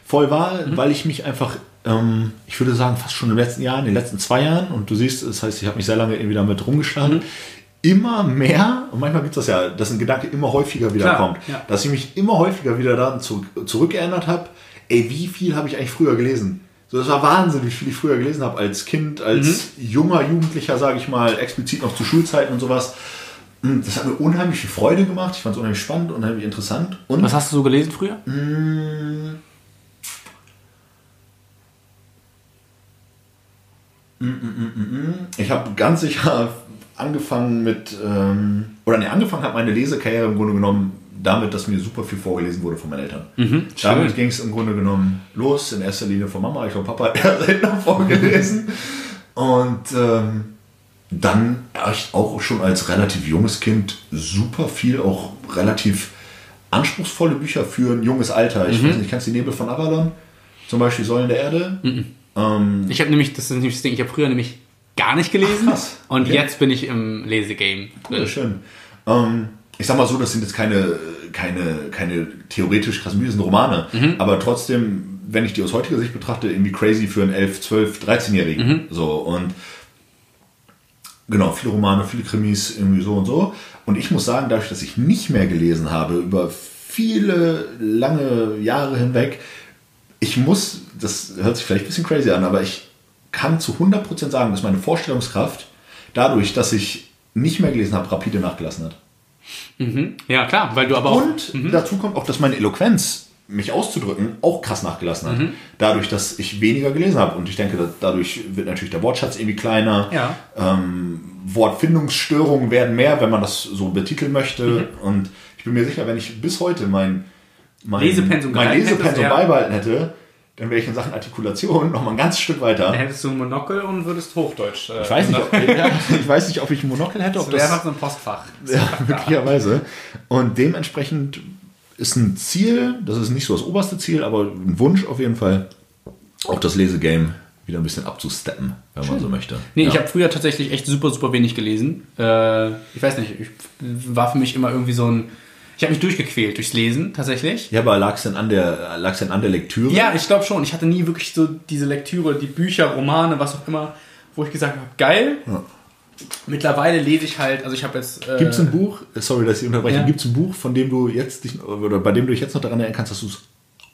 voll wahr, weil ich mich einfach, ähm, ich würde sagen, fast schon in den letzten Jahren, in den letzten zwei Jahren, und du siehst, das heißt, ich habe mich sehr lange irgendwie damit rumgeschlagen, immer mehr, und manchmal gibt es das ja, dass ein Gedanke immer häufiger wieder Klar, kommt, ja. dass ich mich immer häufiger wieder daran zu, zurückgeändert habe, ey, wie viel habe ich eigentlich früher gelesen? So, das war Wahnsinn, wie viel ich früher gelesen habe als Kind, als junger Jugendlicher, sage ich mal, explizit noch zu Schulzeiten und sowas. Mm, Das hat mir unheimlich viel Freude gemacht. Ich fand es unheimlich spannend, unheimlich interessant. Und was hast du so gelesen früher? ich habe ganz sicher angefangen mit, ähm, oder ne, angefangen hat meine Lesekarriere im Grunde genommen damit, dass mir super viel vorgelesen wurde von meinen Eltern. damit ging es im Grunde genommen los, in erster Linie von Mama. Ich glaube, Papa hat eher seltener vorgelesen. Und ähm, dann habe ich auch schon als relativ junges Kind super viel, auch relativ anspruchsvolle Bücher für ein junges Alter. Ich weiß nicht, kennst du die Nebel von Avalon? Zum Beispiel Säulen der Erde? Ähm, Ich habe nämlich, das ist nämlich das Ding, ich habe früher nämlich gar nicht gelesen krass. und Okay. jetzt bin ich im Lesegame. Ja, schön. Ähm, ich sag mal so, das sind jetzt keine, keine, keine theoretisch krassen Bücher, das sind Romane. Aber trotzdem, wenn ich die aus heutiger Sicht betrachte, irgendwie crazy für einen 11, 12, 13-Jährigen. So, und genau, viele Romane, viele Krimis, irgendwie so und so. Und ich muss sagen, dadurch, dass ich nicht mehr gelesen habe, über viele lange Jahre hinweg, ich muss, das hört sich vielleicht ein bisschen crazy an, aber ich kann zu 100% sagen, dass meine Vorstellungskraft dadurch, dass ich nicht mehr gelesen habe, rapide nachgelassen hat. Ja, klar, weil du aber auch. Und dazu kommt auch, dass meine Eloquenz, mich auszudrücken, auch krass nachgelassen hat. Dadurch, dass ich weniger gelesen habe. Und ich denke, dadurch wird natürlich der Wortschatz irgendwie kleiner. Ja. Ähm, Wortfindungsstörungen werden mehr, wenn man das so betiteln möchte. Mhm. Und ich bin mir sicher, wenn ich bis heute mein, mein Lesepensum mein Lesepensum hättest, ja. beibehalten hätte, dann wäre ich in Sachen Artikulation noch mal ein ganzes Stück weiter. Dann hättest du ein Monokel und würdest Hochdeutsch. Äh, Ich weiß nicht, ob, ja, ich weiß nicht, ob ich ein Monokel hätte, ob das wäre so ein Postfach. ja, möglicherweise. Und dementsprechend ist ein Ziel, das ist nicht so das oberste Ziel, aber ein Wunsch auf jeden Fall, auch das Lesegame wieder ein bisschen abzusteppen, wenn man so möchte. Nee, ja. ich habe früher tatsächlich echt super, super wenig gelesen. Äh, ich weiß nicht, ich, war für mich immer irgendwie so ein. Ich habe mich durchgequält durchs Lesen, tatsächlich. ja, aber lag es denn an der, lag's denn an der Lektüre? Ja, ich glaube schon. Ich hatte nie wirklich so diese Lektüre, die Bücher, Romane, was auch immer, wo ich gesagt habe, geil. Mittlerweile lese ich halt, also ich habe jetzt. Äh, Gibt es ein Buch, sorry, dass ich unterbreche, Ja. gibt es ein Buch, von dem du jetzt dich, oder bei dem du dich jetzt noch daran erinnern kannst, dass du es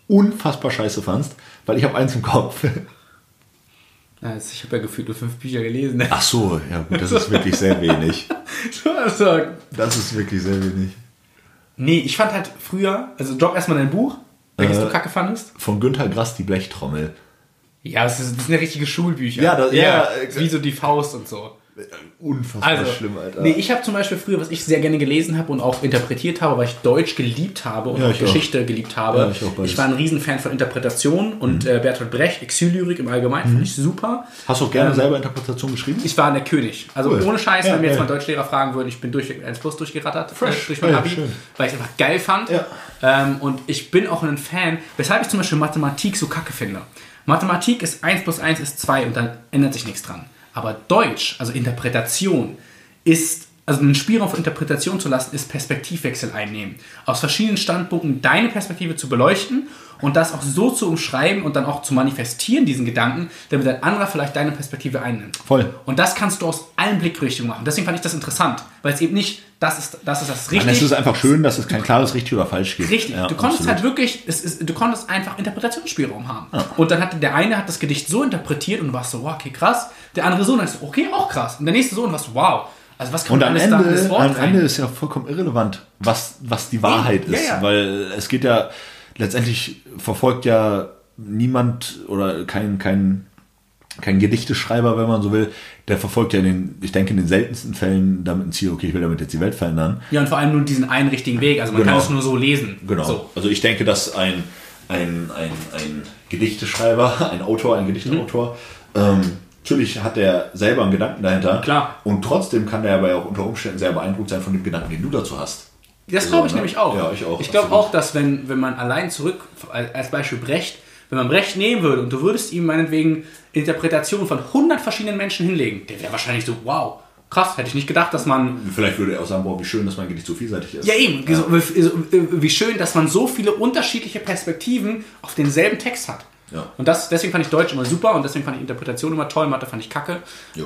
unfassbar scheiße fandst? Weil ich habe eins im Kopf. Also ich habe ja gefühlt nur fünf Bücher gelesen. Ach so, ja gut, das ist wirklich sehr wenig. also, Das ist wirklich sehr wenig. Nee, ich fand halt früher, also drop erstmal dein Buch, welches Äh, du kacke fandest. Von Günter Grass, die Blechtrommel. Ja, das, ist, das sind ja richtige Schulbücher. Ja, das- ja, äh, wie so die Faust und so. Unfassbar Also, schlimm, Alter. nee, ich habe zum Beispiel früher, was ich sehr gerne gelesen habe und auch interpretiert habe, weil ich Deutsch geliebt habe und Ja, auch ich auch. Geschichte geliebt habe. Ja, ich auch. Mhm. war ein Riesenfan von Interpretation und äh, Bertolt Brecht, Exillyrik im Allgemeinen, fand ich super. Hast du auch gerne selber Interpretation geschrieben? Ich war der König. Also Cool. ohne Scheiß, Ja, wenn mir jetzt mein Deutschlehrer fragen würde, ich bin durch 1 plus durchgerattert Fresh. äh, durch mein Abi, schön. weil ich es einfach geil fand. Ähm, und ich bin auch ein Fan, weshalb ich zum Beispiel Mathematik so kacke finde. Mathematik ist 1 plus 1 ist 2 und dann ändert sich nichts dran. Aber Deutsch, also Interpretation, ist also einen Spielraum für Interpretation zu lassen, ist Perspektivwechsel einnehmen. Aus verschiedenen Standpunkten deine Perspektive zu beleuchten und das auch so zu umschreiben und dann auch zu manifestieren, diesen Gedanken, damit ein anderer vielleicht deine Perspektive einnimmt. Voll. Und das kannst du aus allen Blickrichtungen machen. Deswegen fand ich das interessant, weil es eben nicht, das ist das, ist das Und richtig. es ist einfach schön, dass es kein klares richtig oder falsch gibt. Richtig, Ja, du konntest absolut. halt wirklich, es ist, du konntest einfach Interpretationsspielraum haben. Und dann hat der eine hat das Gedicht so interpretiert und du warst so, wow, okay, krass. Der andere Sohn ist okay, auch krass. Und der nächste Sohn so, wow. Also was kann Und man am Ende, am? Ende ist ja vollkommen irrelevant, was, was die Wahrheit Ja, ist. ja. Weil es geht ja, letztendlich verfolgt ja niemand oder kein, kein, kein Gedichteschreiber, wenn man so will, der verfolgt ja in den, ich denke, in den seltensten Fällen damit ein Ziel, okay, ich will damit jetzt die Welt verändern. Ja, und vor allem nur diesen einen richtigen Weg. Also man Genau. kann es nur so lesen. Genau. So. Also ich denke, dass ein, ein, ein, ein Gedichteschreiber, ein Autor, ein Gedichteautor, ähm, natürlich hat er selber einen Gedanken dahinter. Klar. Und trotzdem kann er aber auch unter Umständen sehr beeindruckt sein von dem Gedanken, den du dazu hast. Das glaube ich ne? nämlich auch. Ja, ich auch, Ich glaube auch, dass wenn, wenn man allein zurück, als Beispiel Brecht, wenn man Brecht nehmen würde und du würdest ihm meinetwegen Interpretationen von 100 verschiedenen Menschen hinlegen, der wäre wahrscheinlich so, wow, krass, hätte ich nicht gedacht, dass man Vielleicht würde er auch sagen, boah, wie schön, dass mein Gedicht so vielseitig ist. Ja, eben. So, Wie schön, dass man so viele unterschiedliche Perspektiven auf denselben Text hat. Ja. Und das, deswegen fand ich Deutsch immer super und deswegen fand ich Interpretation immer toll, Mathe fand ich kacke.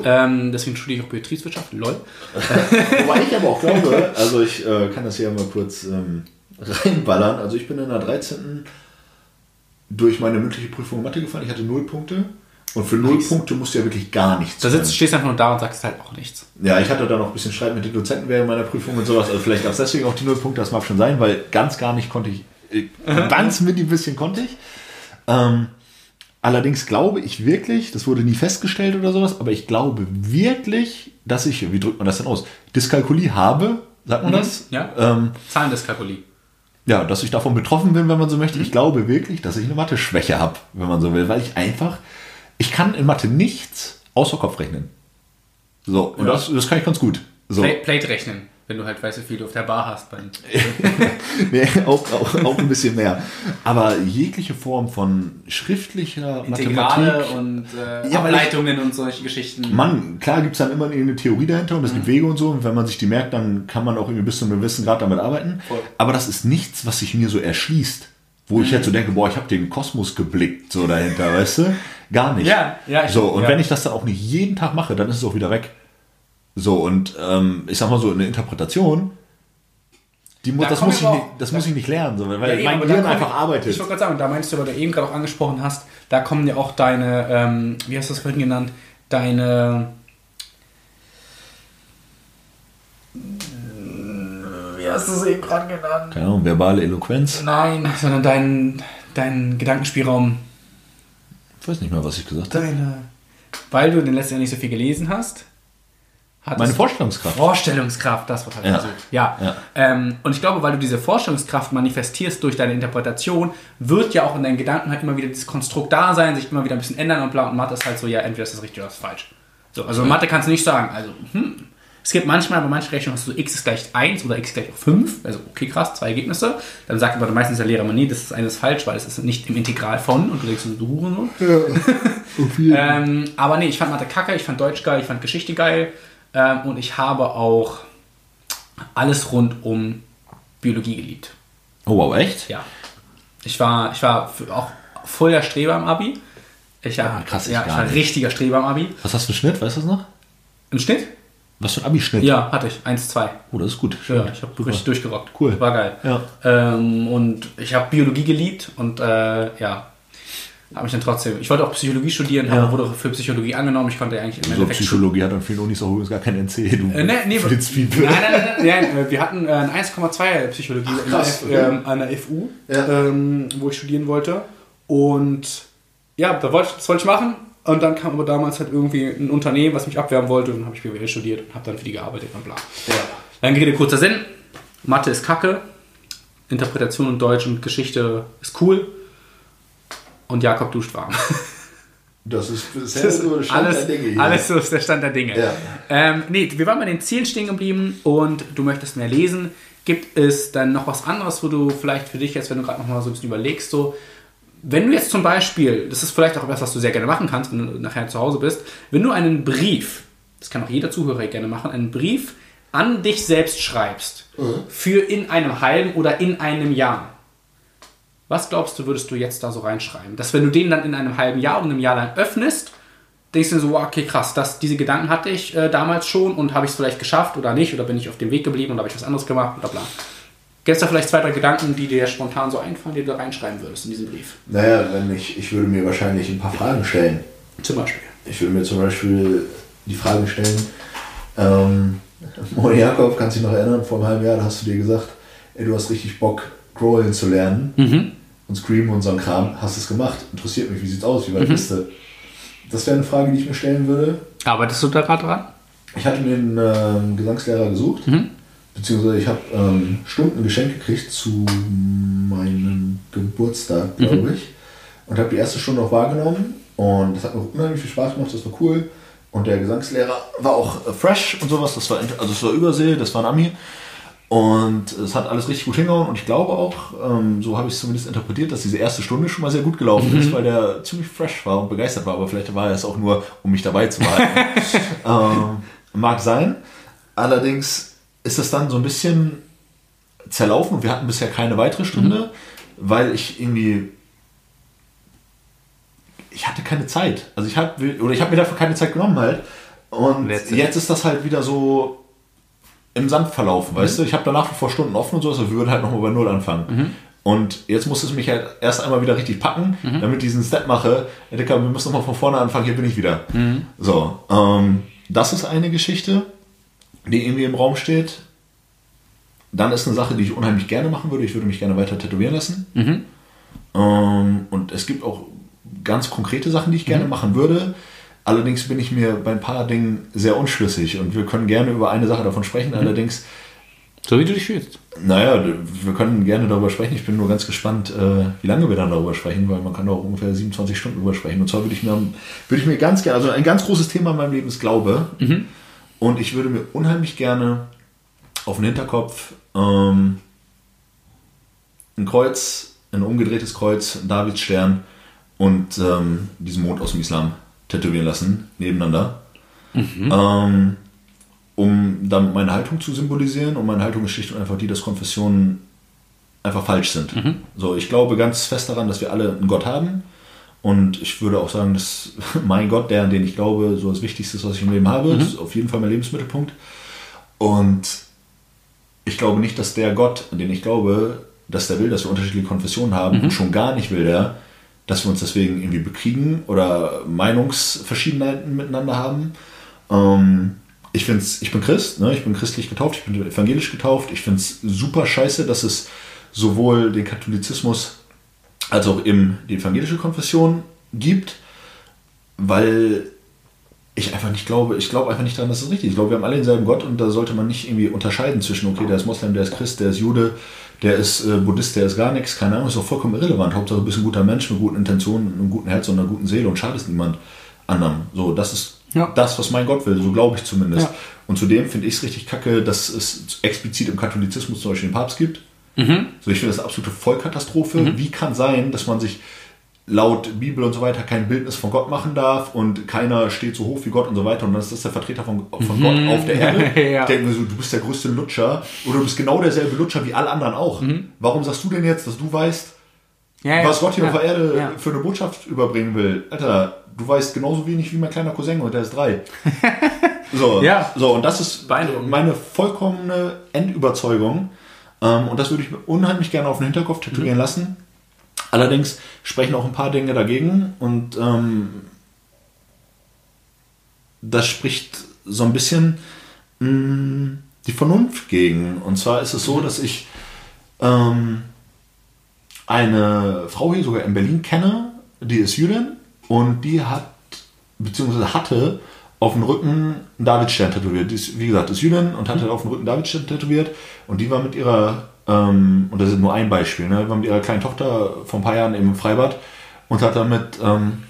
Ähm, deswegen studiere ich auch Betriebswirtschaft, lol. Wobei ich aber auch glaube, also ich äh, kann das hier mal kurz ähm, reinballern. Also ich bin in der 13. durch meine mündliche Prüfung Mathe gefallen. Ich hatte null Punkte. Und für null. Punkte musst du ja wirklich gar nichts Da sitzt, stehst du einfach nur da und sagst halt auch nichts. Ja, ich hatte da noch ein bisschen Streit mit den Dozenten während meiner Prüfung und sowas. Also vielleicht gab es deswegen auch die null Punkte, das mag schon sein, weil ganz gar nicht konnte ich, äh, ganz mit ein bisschen konnte ich. Ähm, allerdings glaube ich wirklich, das wurde nie festgestellt oder sowas, aber ich glaube wirklich, dass ich, wie drückt man das denn aus, Dyskalkulie habe, sagt man das? ja. Ähm, Zahlendyskalkulie. ja, dass ich davon betroffen bin, wenn man so möchte. Ich glaube wirklich, dass ich eine Mathe-Schwäche habe, wenn man so will, weil ich einfach, ich kann in Mathe nichts außer Kopf rechnen. So, und Ja. das, das kann ich ganz gut. So. Plate rechnen, wenn du halt weißt, wie viel du auf der Bar hast. Beim nee, auch, auch, auch ein bisschen mehr. Aber jegliche Form von schriftlicher Integrale Mathematik. und äh, Ja, weil ich- Ableitungen und solche Geschichten. Mann, klar gibt es dann immer eine Theorie dahinter und es gibt Wege und so. Und wenn man sich die merkt, dann kann man auch irgendwie bis zu einem gewissen Grad damit arbeiten. Voll. Aber das ist nichts, was sich mir so erschließt. Wo ich jetzt so denke, boah, ich habe den Kosmos geblickt, so dahinter, weißt du? Gar nicht. Ja, ja, ich- So, und ja. wenn ich das dann auch nicht jeden Tag mache, dann ist es auch wieder weg. So, und ähm, ich sag mal so, eine Interpretation, die muss, Da das, muss ich wir nicht, auch- das da- muss ich nicht lernen, so, weil Ja, eben, mein Gehirn einfach arbeitet. Ich wollte gerade sagen, da meinst du, weil du eben gerade auch angesprochen hast, da kommen ja auch deine, ähm, wie hast du das vorhin genannt, deine. Wie hast du es eben gerade genannt? Keine Ahnung, verbale Eloquenz. Nein, sondern dein, dein Gedankenspielraum, Ich weiß nicht mehr, was ich gesagt habe. deine. Weil du in den letzten Jahren nicht so viel gelesen hast. Hattest Meine Vorstellungskraft. Vorstellungskraft, das Wort habe ich Ja. gesucht. Ja. Ja. Ähm, und ich glaube, weil du diese Vorstellungskraft manifestierst durch deine Interpretation, wird ja auch in deinen Gedanken halt immer wieder dieses Konstrukt da sein, sich immer wieder ein bisschen ändern und bla. Und Mathe ist halt so, ja, entweder ist das richtig oder ist das falsch. So, also Mathe kannst du nicht sagen. Also, hm. Es gibt manchmal, bei manchen Rechnungen hast du so x ist gleich 1 oder x ist gleich 5. Also, okay, krass, zwei Ergebnisse. Dann sagt aber meistens der Lehrer immer, nee, das ist eines falsch, weil es ist nicht im Integral von. Und du denkst so, du Hurensohn. Ähm, aber nee, ich fand Mathe kacke, ich fand Deutsch geil, ich fand Geschichte geil ähm, und ich habe auch alles rund um Biologie geliebt. Oh wow, echt? Ja. Ich war, ich war auch voll der Streber im Abi. Ich, war- Ah, krass, ich ja, ich war nicht. richtiger Streber im Abi. Was hast du für einen Schnitt, weißt du das noch? Im Schnitt? Was für ein Abi-Schnitt? Ja, hatte ich. 1, 2. Oh, das ist gut. Ja, ich habe richtig durchgerockt. Cool. War geil. Ja. Ähm, und ich habe Biologie geliebt und äh, ja, habe mich dann trotzdem. Ich wollte auch Psychologie studieren, Ja. aber wurde auch für Psychologie angenommen. Ich konnte eigentlich im So Endeffekt Psychologie hat an vielen Unis auch übrigens gar kein NC. Du Äh, nee, nee. Nein, nein, nein, nein, wir hatten äh, ein 1,2 Psychologie in der krass, F, ähm, an der FU, Ja. ähm, wo ich studieren wollte. Und ja, da wollte ich, das wollte ich machen. Und dann kam aber damals halt irgendwie ein Unternehmen, was mich abwerben wollte. Und dann habe ich BWL studiert und habe dann für die gearbeitet und bla. Lange Rede, kurzer Sinn. Mathe ist kacke. Interpretation und Deutsch und Geschichte ist cool. Und Jakob duscht warm. Das ist Das so ist Stand alles, der Dinge hier. alles so ist der Stand der Dinge. Ja. Ähm, nee, wir waren bei den Zielen stehen geblieben und du möchtest mehr lesen. Gibt es dann noch was anderes, wo du vielleicht für dich jetzt, wenn du gerade noch mal so ein bisschen überlegst, so, wenn du jetzt zum Beispiel, das ist vielleicht auch etwas, was du sehr gerne machen kannst, wenn du nachher zu Hause bist, wenn du einen Brief, das kann auch jeder Zuhörer gerne machen, einen Brief an dich selbst schreibst, für in einem halben oder in einem Jahr, was glaubst du, würdest du jetzt da so reinschreiben? Dass wenn du den dann in einem halben Jahr oder einem Jahr lang öffnest, denkst du so, wow, okay, krass, das, diese Gedanken hatte ich äh, damals schon und habe ich es vielleicht geschafft oder nicht oder bin ich auf dem Weg geblieben und habe ich was anderes gemacht oder bla. Gibt es da vielleicht zwei, drei Gedanken, die dir spontan so einfallen, die du da reinschreiben würdest in diesen Brief? Naja, wenn ich, ich würde mir wahrscheinlich ein paar Fragen stellen. Zum Beispiel. Ich würde mir zum Beispiel die Frage stellen, ähm, Moni Jakob, kannst du dich noch erinnern, vor einem halben Jahr hast du dir gesagt, ey, du hast richtig Bock, Growling zu lernen und Scream und so ein Kram, hast es gemacht. Interessiert mich, wie sieht's aus, wie weit bist du? Das wäre eine Frage, die ich mir stellen würde. Arbeitest du da gerade dran? Ich hatte mir einen ähm, Gesangslehrer gesucht, beziehungsweise ich habe ähm, Stunden geschenkt gekriegt zu meinem Geburtstag, glaube ich. Und habe die erste Stunde auch wahrgenommen. Und das hat mir unheimlich viel Spaß gemacht, das war cool. Und der Gesangslehrer war auch äh, fresh und sowas. Das war, also es war Übersee, das war ein Ami. Und es hat alles richtig gut hingehauen. Und ich glaube auch, ähm, so habe ich es zumindest interpretiert, dass diese erste Stunde schon mal sehr gut gelaufen ist, weil der ziemlich fresh war und begeistert war. Aber vielleicht war er es auch nur, um mich dabei zu behalten. ähm, mag sein. Allerdings ist das dann so ein bisschen zerlaufen und wir hatten bisher keine weitere Stunde, weil ich irgendwie ich hatte keine Zeit. Also ich habe oder ich habe mir dafür keine Zeit genommen halt. Und Letztlich. jetzt ist das halt wieder so im Sand verlaufen, weißt du? Ich habe danach vor Stunden offen und so, also wir würden halt nochmal bei Null anfangen. Und jetzt muss es mich halt erst einmal wieder richtig packen, damit ich diesen Step mache. Dicker, wir müssen nochmal von vorne anfangen, hier bin ich wieder. So, ähm, das ist eine Geschichte, die irgendwie im Raum steht. Dann ist eine Sache, die ich unheimlich gerne machen würde. Ich würde mich gerne weiter tätowieren lassen. Ähm, und es gibt auch ganz konkrete Sachen, die ich gerne machen würde. Allerdings bin ich mir bei ein paar Dingen sehr unschlüssig und wir können gerne über eine Sache davon sprechen. Allerdings, So wie du dich fühlst. naja, wir können gerne darüber sprechen. Ich bin nur ganz gespannt, äh, wie lange wir dann darüber sprechen, weil man kann auch ungefähr 27 Stunden darüber sprechen. Und zwar würde ich mir, würde ich mir ganz gerne, also ein ganz großes Thema in meinem Leben ist Glaube. Und ich würde mir unheimlich gerne auf den Hinterkopf ähm, ein Kreuz, ein umgedrehtes Kreuz, ein Davidsstern und ähm, diesen Mond aus dem Islam tätowieren lassen, nebeneinander. Ähm, um damit meine Haltung zu symbolisieren. Und meine Haltung ist schlicht und einfach die, dass Konfessionen einfach falsch sind. So, ich glaube ganz fest daran, dass wir alle einen Gott haben. Und ich würde auch sagen, dass mein Gott, der, an den ich glaube, so das Wichtigste ist, was ich im Leben habe. Das ist auf jeden Fall mein Lebensmittelpunkt. Und ich glaube nicht, dass der Gott, an den ich glaube, dass der will, dass wir unterschiedliche Konfessionen haben. Und schon gar nicht will der, dass wir uns deswegen irgendwie bekriegen oder Meinungsverschiedenheiten miteinander haben. Ähm, ich, find's, ich bin Christ, ne? ich bin christlich getauft, ich bin evangelisch getauft. Ich finde es super scheiße, dass es sowohl den Katholizismus als auch eben die evangelische Konfession gibt, weil ich einfach nicht glaube, ich glaube einfach nicht daran, dass das richtig ist. Ich glaube, wir haben alle denselben Gott und da sollte man nicht irgendwie unterscheiden zwischen, okay, der ist Moslem, der ist Christ, der ist Jude, der ist äh, Buddhist, der ist gar nichts, keine Ahnung, ist doch vollkommen irrelevant. Hauptsache, du bist ein guter Mensch mit guten Intentionen, einem guten Herz und einer guten Seele und schadest niemand anderem. So, das ist Ja. das, was mein Gott will, so glaube ich zumindest. Ja. Und zudem finde ich es richtig kacke, dass es explizit im Katholizismus zum Beispiel den Papst gibt. So, ich finde das eine absolute Vollkatastrophe. Wie kann sein, dass man sich laut Bibel und so weiter kein Bildnis von Gott machen darf und keiner steht so hoch wie Gott und so weiter und dann ist das der Vertreter von, von Gott auf der Erde. Ja. Ich denke mir so, du bist der größte Lutscher oder du bist genau derselbe Lutscher wie alle anderen auch. Warum sagst du denn jetzt, dass du weißt, Ja, was Gott hier ja, auf der Erde ja. für eine Botschaft überbringen will? Alter, du weißt genauso wenig wie mein kleiner Cousin und der ist drei. So, Ja. so und das ist meine vollkommene Endüberzeugung. Ähm, und das würde ich mir unheimlich gerne auf den Hinterkopf Mhm. tätowieren lassen. Allerdings sprechen auch ein paar Dinge dagegen und ähm, das spricht so ein bisschen mh, die Vernunft gegen. Und zwar ist es so, dass ich ähm, eine Frau hier sogar in Berlin kenne, die ist Jüdin und die hat, beziehungsweise hatte auf dem Rücken einen Davidstern tätowiert. Die ist, wie gesagt, ist Jüdin und hatte auf dem Rücken einen Davidstern tätowiert und die war mit ihrer, ähm, und das ist nur ein Beispiel, ne, war mit ihrer kleinen Tochter vor ein paar Jahren im Freibad und hat damit ähm,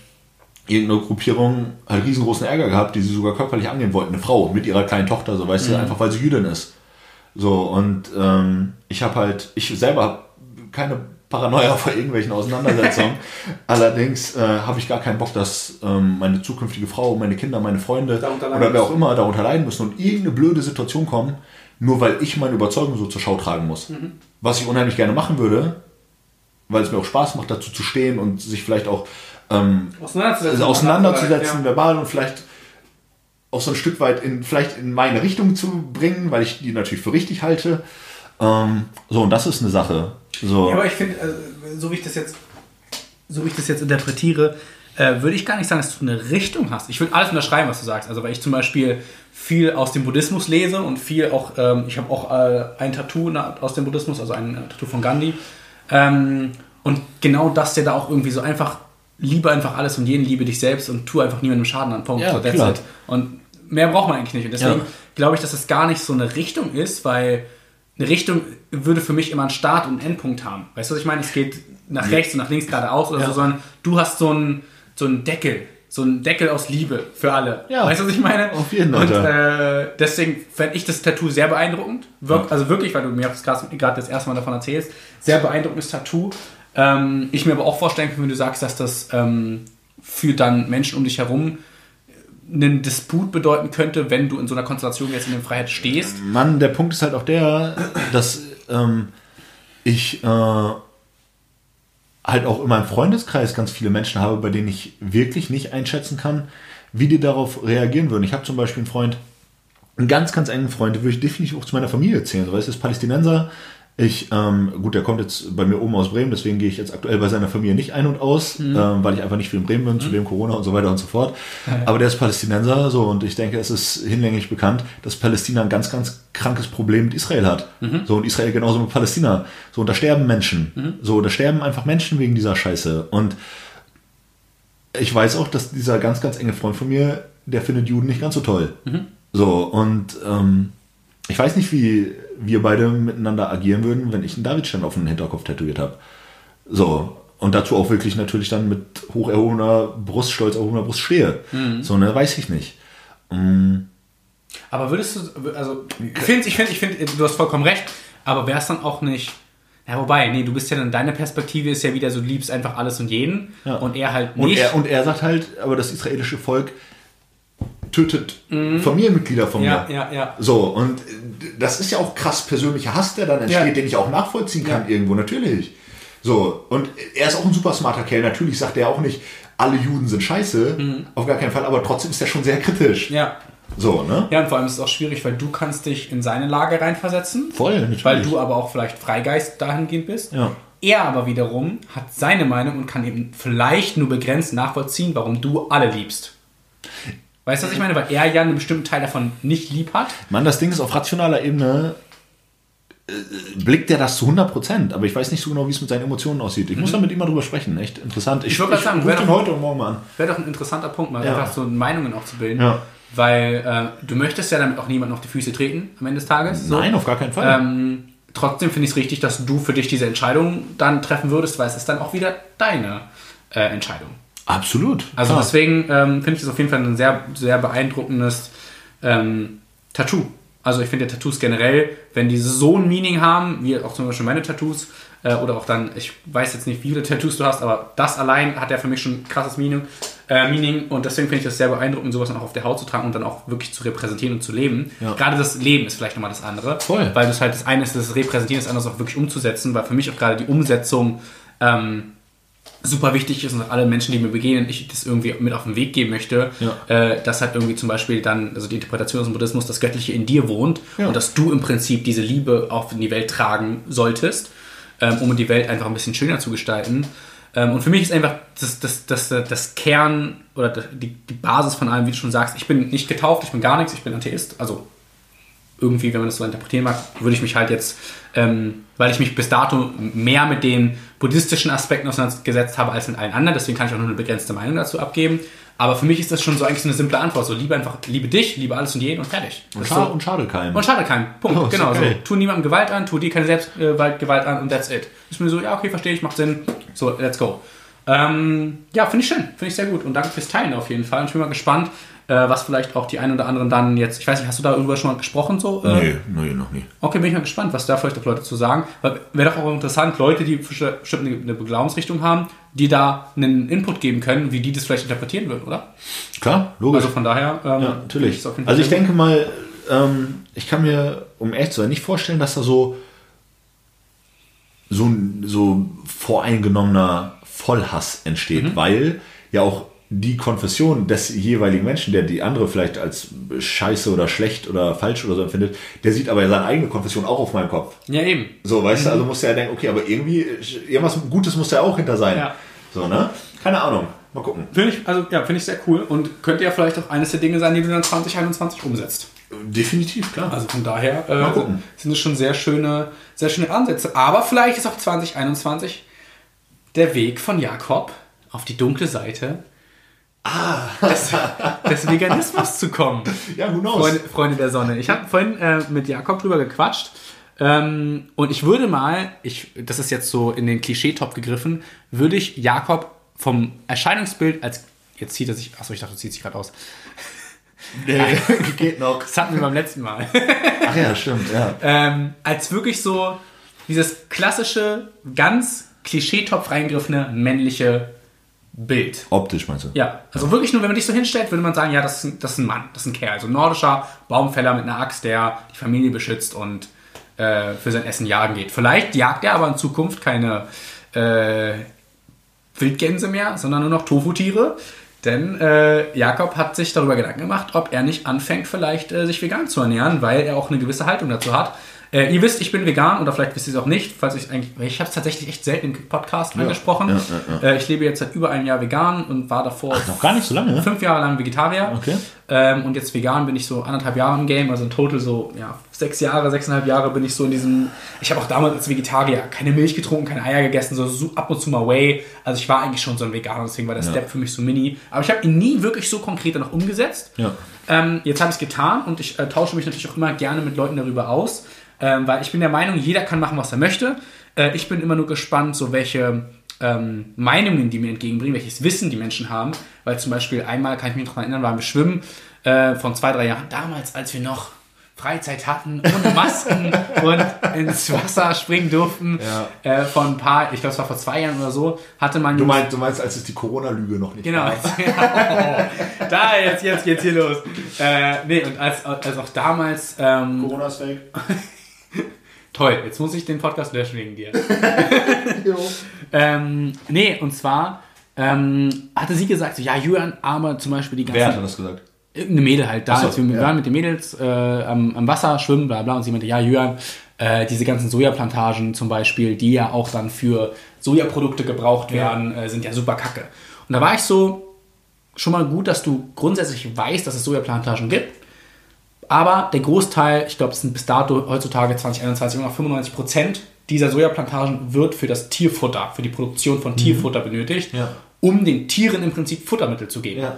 irgendeine Gruppierung halt riesengroßen Ärger gehabt, die sie sogar körperlich angehen wollten. Eine Frau mit ihrer kleinen Tochter, so weißt du, einfach weil sie Jüdin ist. So, und ähm, ich habe halt, ich selber habe keine Paranoia vor irgendwelchen Auseinandersetzungen. Allerdings äh, habe ich gar keinen Bock, dass ähm, meine zukünftige Frau, meine Kinder, meine Freunde oder wer auch immer darunter leiden müssen und irgendeine blöde Situation kommen, nur weil ich meine Überzeugung so zur Schau tragen muss. Mhm. Was ich unheimlich gerne machen würde, weil es mir auch Spaß macht, dazu zu stehen und sich vielleicht auch ähm, Auseinanderzusetzen. also auseinanderzusetzen, Ja. verbal und vielleicht auch so ein Stück weit in, vielleicht in meine Richtung zu bringen, weil ich die natürlich für richtig halte. Ähm, so, und das ist eine Sache. So. Ja, aber ich finde, also, so wie ich das jetzt, so wie ich das jetzt interpretiere, äh, würde ich gar nicht sagen, dass du eine Richtung hast. Ich würde alles unterschreiben, was du sagst. Also weil ich zum Beispiel viel aus dem Buddhismus lese und viel auch, ähm, ich habe auch äh, ein Tattoo aus dem Buddhismus, also ein äh, Tattoo von Gandhi. Ähm, und genau das, der da auch irgendwie so einfach, liebe einfach alles und jeden, liebe dich selbst und tu einfach niemandem Schaden an. Punkt. Ja, So, that's klar. it. Und mehr braucht man eigentlich nicht. Und deswegen Ja. glaube ich, dass es gar nicht so eine Richtung ist, weil eine Richtung würde für mich immer einen Start und einen Endpunkt haben. Weißt du, was ich meine? Es geht nach rechts und nach links geradeaus oder Ja. so, sondern du hast so einen, so einen Deckel. So einen Deckel aus Liebe für alle. Ja. Weißt du, was ich meine? Auf jeden Und Fall. äh, deswegen fände ich das Tattoo sehr beeindruckend. Wirk, Also wirklich, weil du mir gerade gerade das erste Mal davon erzählst. Sehr beeindruckendes Tattoo. Ähm, ich mir aber auch vorstellen kann, wenn du sagst, dass das ähm, für dann Menschen um dich herum einen Disput bedeuten könnte, wenn du in so einer Konstellation jetzt in der Freiheit stehst. Mann, der Punkt ist halt auch der, dass ähm, ich äh, halt auch in meinem Freundeskreis ganz viele Menschen habe, bei denen ich wirklich nicht einschätzen kann, wie die darauf reagieren würden. Ich habe zum Beispiel einen Freund, einen ganz, ganz engen Freund, den würde ich definitiv auch zu meiner Familie zählen. So, weißt du, ist Palästinenser. Ich, ähm, gut, der kommt jetzt bei mir oben aus Bremen, deswegen gehe ich jetzt aktuell bei seiner Familie nicht ein und aus, ähm, weil ich einfach nicht viel in Bremen bin, zudem Corona und so weiter und so fort. Aber der ist Palästinenser, so, und ich denke, es ist hinlänglich bekannt, dass Palästina ein ganz, ganz krankes Problem mit Israel hat. So, und Israel genauso mit Palästina. So, und da sterben Menschen. So, da sterben einfach Menschen wegen dieser Scheiße. Und ich weiß auch, dass dieser ganz, ganz enge Freund von mir, der findet Juden nicht ganz so toll. So, und ähm, ich weiß nicht, wie wir beide miteinander agieren würden, wenn ich einen Davidstern auf den Hinterkopf tätowiert habe. So, und dazu auch wirklich natürlich dann mit hoch erhobener Brust, stolz erhobener Brust stehe. So, ne, weiß ich nicht. Mm, Aber würdest du, also, ich finde, ich finde, ich finde, du hast vollkommen recht, aber wäre es dann auch nicht, ja, wobei, nee, du bist ja dann, deine Perspektive ist ja wieder so, du liebst einfach alles und jeden Ja. und er halt Und nicht. er, und er sagt halt, aber das israelische Volk tötet Familienmitglieder von Mhm. ja, mir. ja, ja. So, und äh, das ist ja auch krass persönlicher Hass, der dann entsteht, Ja. den ich auch nachvollziehen kann Ja. irgendwo, natürlich. So, und er ist auch ein super smarter Kerl. Natürlich sagt er auch nicht, alle Juden sind scheiße, auf gar keinen Fall, aber trotzdem ist er schon sehr kritisch. Mhm. Ja. So, ne? Ja, und vor allem ist es auch schwierig, weil du kannst dich in seine Lage reinversetzen. Voll, natürlich. Weil du aber auch vielleicht Freigeist dahingehend bist. Ja. Er aber wiederum hat seine Meinung und kann eben vielleicht nur begrenzt nachvollziehen, warum du alle liebst. Weißt du, was ich meine? Weil er ja einen bestimmten Teil davon nicht lieb hat. Mann, das Ding ist auf rationaler Ebene äh, blickt er das zu 100%, aber ich weiß nicht so genau, wie es mit seinen Emotionen aussieht. Ich muss da mit ihm mal drüber sprechen, echt interessant. Ich, Ich würd grad sagen, ihn doch- heute und morgen mal an. Wäre doch ein interessanter Punkt, mal Ja. einfach so Meinungen auch zu bilden. Ja. Weil äh, du möchtest ja damit auch niemanden auf die Füße treten am Ende des Tages. So. Nein, auf gar keinen Fall. Ähm, trotzdem finde ich es richtig, dass du für dich diese Entscheidung dann treffen würdest, weil es ist dann auch wieder deine äh, Entscheidung. Absolut. Also klar. deswegen ähm, finde ich das auf jeden Fall ein sehr, sehr beeindruckendes ähm, Tattoo. Also ich finde ja Tattoos generell, wenn die so ein Meaning haben, wie auch zum Beispiel meine Tattoos, äh, oder auch dann, ich weiß jetzt nicht, wie viele Tattoos du hast, aber das allein hat ja für mich schon ein krasses Meaning. Äh, Meaning und deswegen finde ich das sehr beeindruckend, sowas dann auch auf der Haut zu tragen und dann auch wirklich zu repräsentieren und zu leben. Ja. Gerade das Leben ist vielleicht nochmal das andere. Voll. Weil das halt das eine ist, das Repräsentieren, das andere ist auch wirklich umzusetzen, weil für mich auch gerade die Umsetzung ähm, super wichtig ist und alle Menschen, die mir begegnen, ich das irgendwie mit auf den Weg geben möchte, Ja. äh, dass halt irgendwie zum Beispiel dann, also die Interpretation aus dem Buddhismus, das Göttliche in dir wohnt Ja. und dass du im Prinzip diese Liebe auch in die Welt tragen solltest, ähm, um die Welt einfach ein bisschen schöner zu gestalten. Ähm, und für mich ist einfach das, das, das, das Kern oder die, die Basis von allem, wie du schon sagst, ich bin nicht getauft, ich bin gar nichts, ich bin Atheist, also irgendwie, wenn man das so interpretieren mag, würde ich mich halt jetzt, ähm, weil ich mich bis dato mehr mit den buddhistischen Aspekten auseinandergesetzt habe als mit allen anderen, deswegen kann ich auch nur eine begrenzte Meinung dazu abgeben. Aber für mich ist das schon so eigentlich so eine simple Antwort. So, liebe einfach, liebe dich, liebe alles und jeden und fertig. und, Das ist scha so, und schade keinem. und schade keinem. Punkt. Oh, genau. okay. So. Tu niemandem Gewalt an, tu dir keine Selbstgewalt Gewalt an und that's it. Ist mir so, ja, okay, verstehe ich, macht Sinn. So, let's go. Ähm, ja, finde ich schön. Finde ich sehr gut. Und danke fürs Teilen auf jeden Fall. Und ich bin mal gespannt, äh, äh, was vielleicht auch die ein oder anderen dann jetzt, ich weiß nicht, hast du darüber schon mal gesprochen so? Äh, Nee, nee, noch nie. Okay, bin ich mal gespannt, was da vielleicht auch Leute zu sagen. Wäre doch auch interessant, Leute, die bestimmt eine eine Glaubensrichtung haben, die da einen Input geben können, wie die das vielleicht interpretieren würden, oder? Klar, logisch. Also von daher, ähm, Ja, natürlich. Also ich denke mal, ähm, ich kann mir, um ehrlich zu sein, nicht vorstellen, dass da so so, ein- so voreingenommener Vollhass entsteht, Mhm. weil ja auch die Konfession des jeweiligen Menschen, der die andere vielleicht als scheiße oder schlecht oder falsch oder so empfindet, der sieht aber ja seine eigene Konfession auch auf meinem Kopf. Ja, eben. So, weißt du, also muss er ja denken, okay, aber irgendwie, irgendwas Gutes muss da auch hinter sein. Ja. So, ne? Keine Ahnung. Mal gucken. Finde ich, also ja, finde ich sehr cool und könnte ja vielleicht auch eines der Dinge sein, die du dann 2021 umsetzt. Definitiv, klar. Also von daher äh, Mal gucken. sind es schon sehr schöne, sehr schöne Ansätze. Aber vielleicht ist auch 2021 der Weg von Jakob auf die dunkle Seite des, des Veganismus zu kommen. ja, who knows? Freunde, Freunde der Sonne. Ich habe vorhin äh, mit Jakob drüber gequatscht. Ähm, und ich würde mal, ich, das ist jetzt so in den Klischee-Top gegriffen, würde ich Jakob vom Erscheinungsbild als. Jetzt zieht er sich. Achso, ich dachte, du ziehst sich gerade aus. Nee, geht noch. Das hatten wir beim letzten Mal. Ach ja, stimmt, ja. ähm, als wirklich so dieses klassische, ganz Klischee-Topf reingriffene männliche Bild. Optisch meinst du? Ja, also wirklich nur, wenn man dich so hinstellt, würde man sagen, ja, das ist, ein, das ist ein Mann, das ist ein Kerl. Also ein nordischer Baumfäller mit einer Axt, der die Familie beschützt und äh, für sein Essen jagen geht. Vielleicht jagt er aber in Zukunft keine äh, Wildgänse mehr, sondern nur noch Tofu-Tiere. Denn äh, Jakob hat sich darüber Gedanken gemacht, ob er nicht anfängt, vielleicht äh, sich vegan zu ernähren, weil er auch eine gewisse Haltung dazu hat. Äh, ihr wisst, ich bin vegan oder vielleicht wisst ihr es auch nicht, falls ich eigentlich, ich habe es tatsächlich echt selten im Podcast angesprochen. ja, ja, Äh, ich lebe jetzt seit über einem Jahr vegan und war davor Noch gar nicht so lange, ne? fünf Jahre lang Vegetarier. Okay. Ähm, und jetzt vegan bin ich so anderthalb Jahre im Game, also in total so ja, sechs Jahre, sechseinhalb Jahre bin ich so in diesem. Ich habe auch damals als Vegetarier keine Milch getrunken, keine Eier gegessen, so, so ab und zu mal Whey. Also ich war eigentlich schon so ein Veganer, deswegen war der Step für mich so mini. Aber ich habe ihn nie wirklich so konkret noch umgesetzt. Ja. Ähm, jetzt habe ich es getan und ich äh, tausche mich natürlich auch immer gerne mit Leuten darüber aus, ähm, weil ich bin der Meinung, jeder kann machen, was er möchte. Äh, ich bin immer nur gespannt, so welche ähm, Meinungen die mir entgegenbringen, welches Wissen die Menschen haben. Weil zum Beispiel einmal, kann ich mich noch daran erinnern, waren wir schwimmen äh, von zwei, drei Jahren, damals, als wir noch Freizeit hatten, ohne Masken und ins Wasser springen durften. Ja. Äh, von ein paar, ich glaube, es war vor zwei Jahren oder so, hatte man Du meinst, du meinst, als es die Corona-Lüge noch nicht Genau. gab. oh, da, jetzt, jetzt geht's hier los. Äh, nee, und als, als auch damals, ähm, Corona ist fake. toll, jetzt muss ich den Podcast löschen wegen dir. ähm, nee, und zwar ähm, hatte sie gesagt, so, ja, Julian, aber zum Beispiel die ganzen... Wer hat das gesagt? Eine Mädel halt da, so, als wir ja. waren mit den Mädels äh, am, am Wasser schwimmen, bla bla, und sie meinte, ja, Jörn, äh, diese ganzen Sojaplantagen zum Beispiel, die ja auch dann für Sojaprodukte gebraucht werden, äh, sind ja super kacke. Und da war ich so, schon mal gut, dass du grundsätzlich weißt, dass es Sojaplantagen gibt, aber der Großteil, ich glaube, es sind bis dato heutzutage 2021 immer noch 95 Prozent dieser Sojaplantagen wird für das Tierfutter, für die Produktion von Tierfutter benötigt, Mhm. Ja. um den Tieren im Prinzip Futtermittel zu geben. Ja.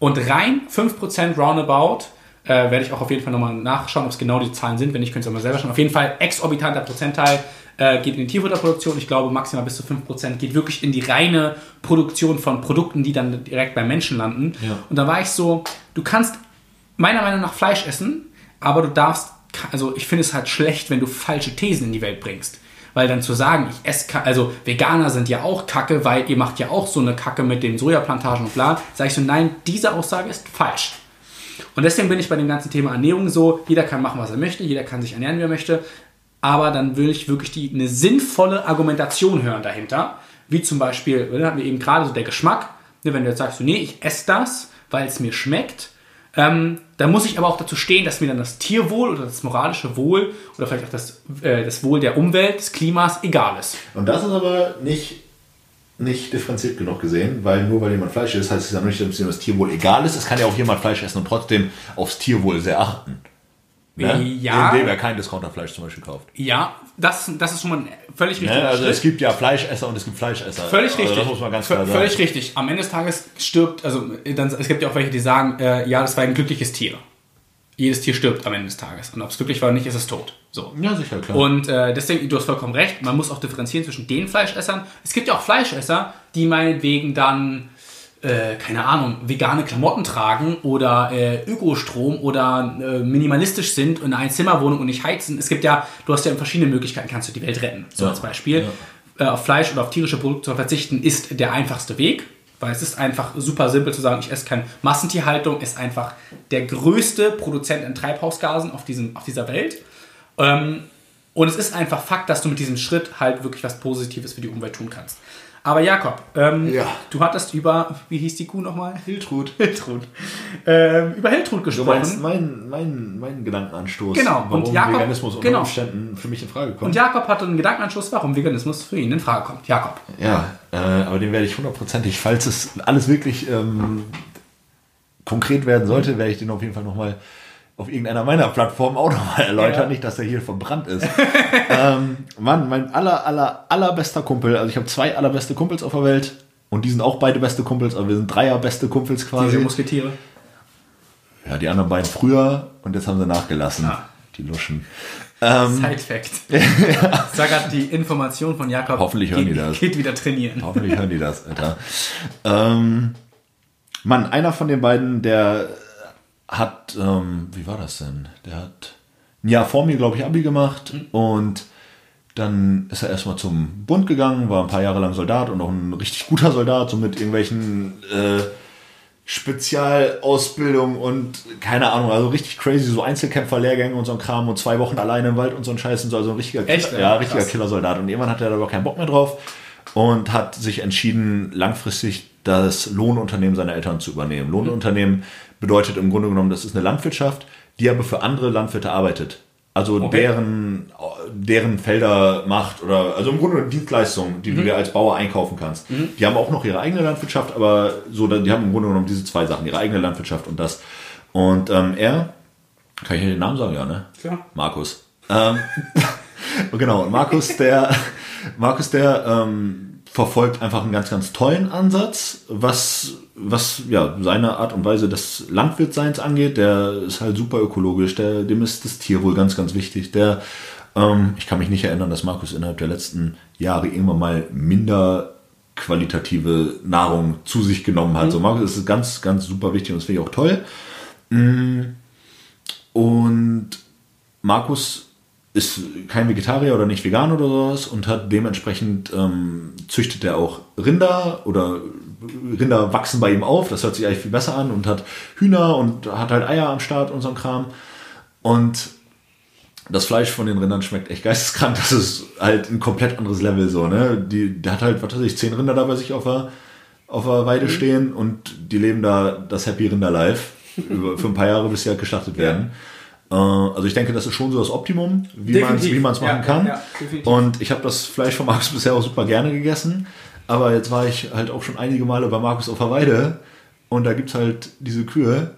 Und rein 5% roundabout, äh, werde ich auch auf jeden Fall nochmal nachschauen, ob es genau die Zahlen sind. Wenn nicht, könnt ihr mal selber schauen. Auf jeden Fall exorbitanter Prozentteil äh, geht in die Tierfutterproduktion. Ich glaube, maximal bis zu 5% geht wirklich in die reine Produktion von Produkten, die dann direkt beim Menschen landen. Ja. Und da war ich so, du kannst meiner Meinung nach Fleisch essen, aber du darfst, also ich finde es halt schlecht, wenn du falsche Thesen in die Welt bringst. Weil dann zu sagen, ich esse, also Veganer sind ja auch Kacke, weil ihr macht ja auch so eine Kacke mit den Sojaplantagen und bla, sage ich so, nein, diese Aussage ist falsch. Und deswegen bin ich bei dem ganzen Thema Ernährung so, jeder kann machen, was er möchte, jeder kann sich ernähren, wie er möchte, aber dann will ich wirklich die, eine sinnvolle Argumentation hören dahinter, wie zum Beispiel, da hatten wir eben gerade so der Geschmack, ne, wenn du jetzt sagst, nee, ich esse das, weil es mir schmeckt, ähm, da muss ich aber auch dazu stehen, dass mir dann das Tierwohl oder das moralische Wohl oder vielleicht auch das, äh, das Wohl der Umwelt, des Klimas egal ist. Und das ist aber nicht, nicht differenziert genug gesehen, weil nur weil jemand Fleisch isst, heißt es ja nicht, dass ihm das Tierwohl egal ist. Es kann ja auch jemand Fleisch essen und trotzdem aufs Tierwohl sehr achten. Ne? Ja. Indem er kein Discounterfleisch zum Beispiel kauft. Ja, das, das ist schon mal ein völlig richtiger Ne? Also Schritt. es gibt ja Fleischesser und es gibt Fleischesser. Völlig Also richtig. Das muss man ganz V- klar sagen. Völlig richtig. Am Ende des Tages stirbt, also dann, es gibt ja auch welche, die sagen, äh, ja, das war ein glückliches Tier. Jedes Tier stirbt am Ende des Tages. Und ob es glücklich war oder nicht, ist es tot. So. Ja, sicher, klar. Und äh, deswegen, du hast vollkommen recht, man muss auch differenzieren zwischen den Fleischessern. Es gibt ja auch Fleischesser, die meinetwegen dann äh, keine Ahnung, vegane Klamotten tragen oder äh, Ökostrom oder äh, minimalistisch sind in einer Zimmerwohnung und nicht heizen. Es gibt ja, du hast ja in verschiedenen Möglichkeiten, kannst du die Welt retten. So Ja. als Beispiel. Äh, auf Fleisch oder auf tierische Produkte zu verzichten, ist der einfachste Weg. Weil es ist einfach super simpel zu sagen, ich esse keine Massentierhaltung, ist einfach der größte Produzent an Treibhausgasen auf, diesem, auf dieser Welt. Ähm, und es ist einfach Fakt, dass du mit diesem Schritt halt wirklich was Positives für die Umwelt tun kannst. Aber Jakob, ähm, Ja. du hattest über, wie hieß die Kuh nochmal? Hiltrud. Hiltrud. Ähm, über Hiltrud Du gesprochen. meinst mein, mein, mein Gedankenanstoß, Genau, warum und Jakob- Veganismus unter genau. Umständen für mich in Frage kommt. und Jakob hatte einen Gedankenanschluss, warum Veganismus für ihn in Frage kommt. Jakob. Ja, äh, aber den werde ich hundertprozentig, falls es alles wirklich ähm, konkret werden sollte, werde ich den auf jeden Fall nochmal auf irgendeiner meiner Plattformen auch nochmal erläutern. Ja. Nicht, dass der hier verbrannt ist. ähm, Mann, mein aller, aller, allerbester Kumpel, also ich habe zwei allerbeste Kumpels auf der Welt und die sind auch beide beste Kumpels, aber wir sind Dreier beste Kumpels Diese quasi. Musketiere. Ja, die anderen beiden früher und jetzt haben sie nachgelassen. Ah. Die Luschen. Ähm, Side Fact. Sag grad die Information von Jakob. Hoffentlich hören geht, die das. Geht wieder trainieren. Hoffentlich hören die das, Alter. Ähm, Mann, einer von den beiden, der hat, ähm, wie war das denn? Der hat ein Jahr vor mir, glaube ich, Abi gemacht und dann ist er erstmal zum Bund gegangen, war ein paar Jahre lang Soldat und auch ein richtig guter Soldat, so mit irgendwelchen äh, Spezialausbildung und keine Ahnung, also richtig crazy, so Einzelkämpfer-Lehrgänge und so ein Kram und zwei Wochen alleine im Wald und so ein Scheiß und so, also ein richtiger, Echt, Killer, ja? ja, richtiger. Killersoldat. Und irgendwann hat er aber keinen Bock mehr drauf und hat sich entschieden, langfristig das Lohnunternehmen seiner Eltern zu übernehmen. Lohnunternehmen bedeutet im Grunde genommen, das ist eine Landwirtschaft, die aber für andere Landwirte arbeitet. Also Okay. deren, deren Felder macht oder also im Grunde eine Dienstleistung, die du dir als Bauer einkaufen kannst. Die haben auch noch ihre eigene Landwirtschaft, aber so, die haben im Grunde genommen diese zwei Sachen, ihre eigene Landwirtschaft und das. Und ähm, er, kann ich hier den Namen sagen, ja, ne? Klar. Markus. Ähm, genau, und Markus, der, Markus, der ähm, verfolgt einfach einen ganz, ganz tollen Ansatz, was, was ja, seine Art und Weise des Landwirtseins angeht. Der ist halt super ökologisch, der, dem ist das Tierwohl ganz, ganz wichtig. Der, ähm, ich kann mich nicht erinnern, dass Markus innerhalb der letzten Jahre irgendwann mal minder qualitative Nahrung zu sich genommen hat. So, Markus ist ganz, ganz super wichtig und das finde ich auch toll. Und Markus ist kein Vegetarier oder nicht vegan oder sowas und hat dementsprechend ähm, züchtet er auch Rinder oder Rinder wachsen bei ihm auf, das hört sich eigentlich viel besser an und hat Hühner und hat halt Eier am Start und so ein Kram. Und das Fleisch von den Rindern schmeckt echt geisteskrank. Das ist halt ein komplett anderes Level so, ne? Die, der hat halt, was weiß ich, zehn Rinder da bei sich auf der, auf der Weide stehen und die leben da das Happy Rinder Life über, für ein paar Jahre, bis sie halt geschlachtet werden. Äh, Also ich denke, das ist schon so das Optimum, wie man es machen Ja, kann. ja, und ich habe das Fleisch von Markus bisher auch super gerne gegessen. Aber jetzt war ich halt auch schon einige Male bei Markus auf der Weide und da gibt's halt diese Kühe.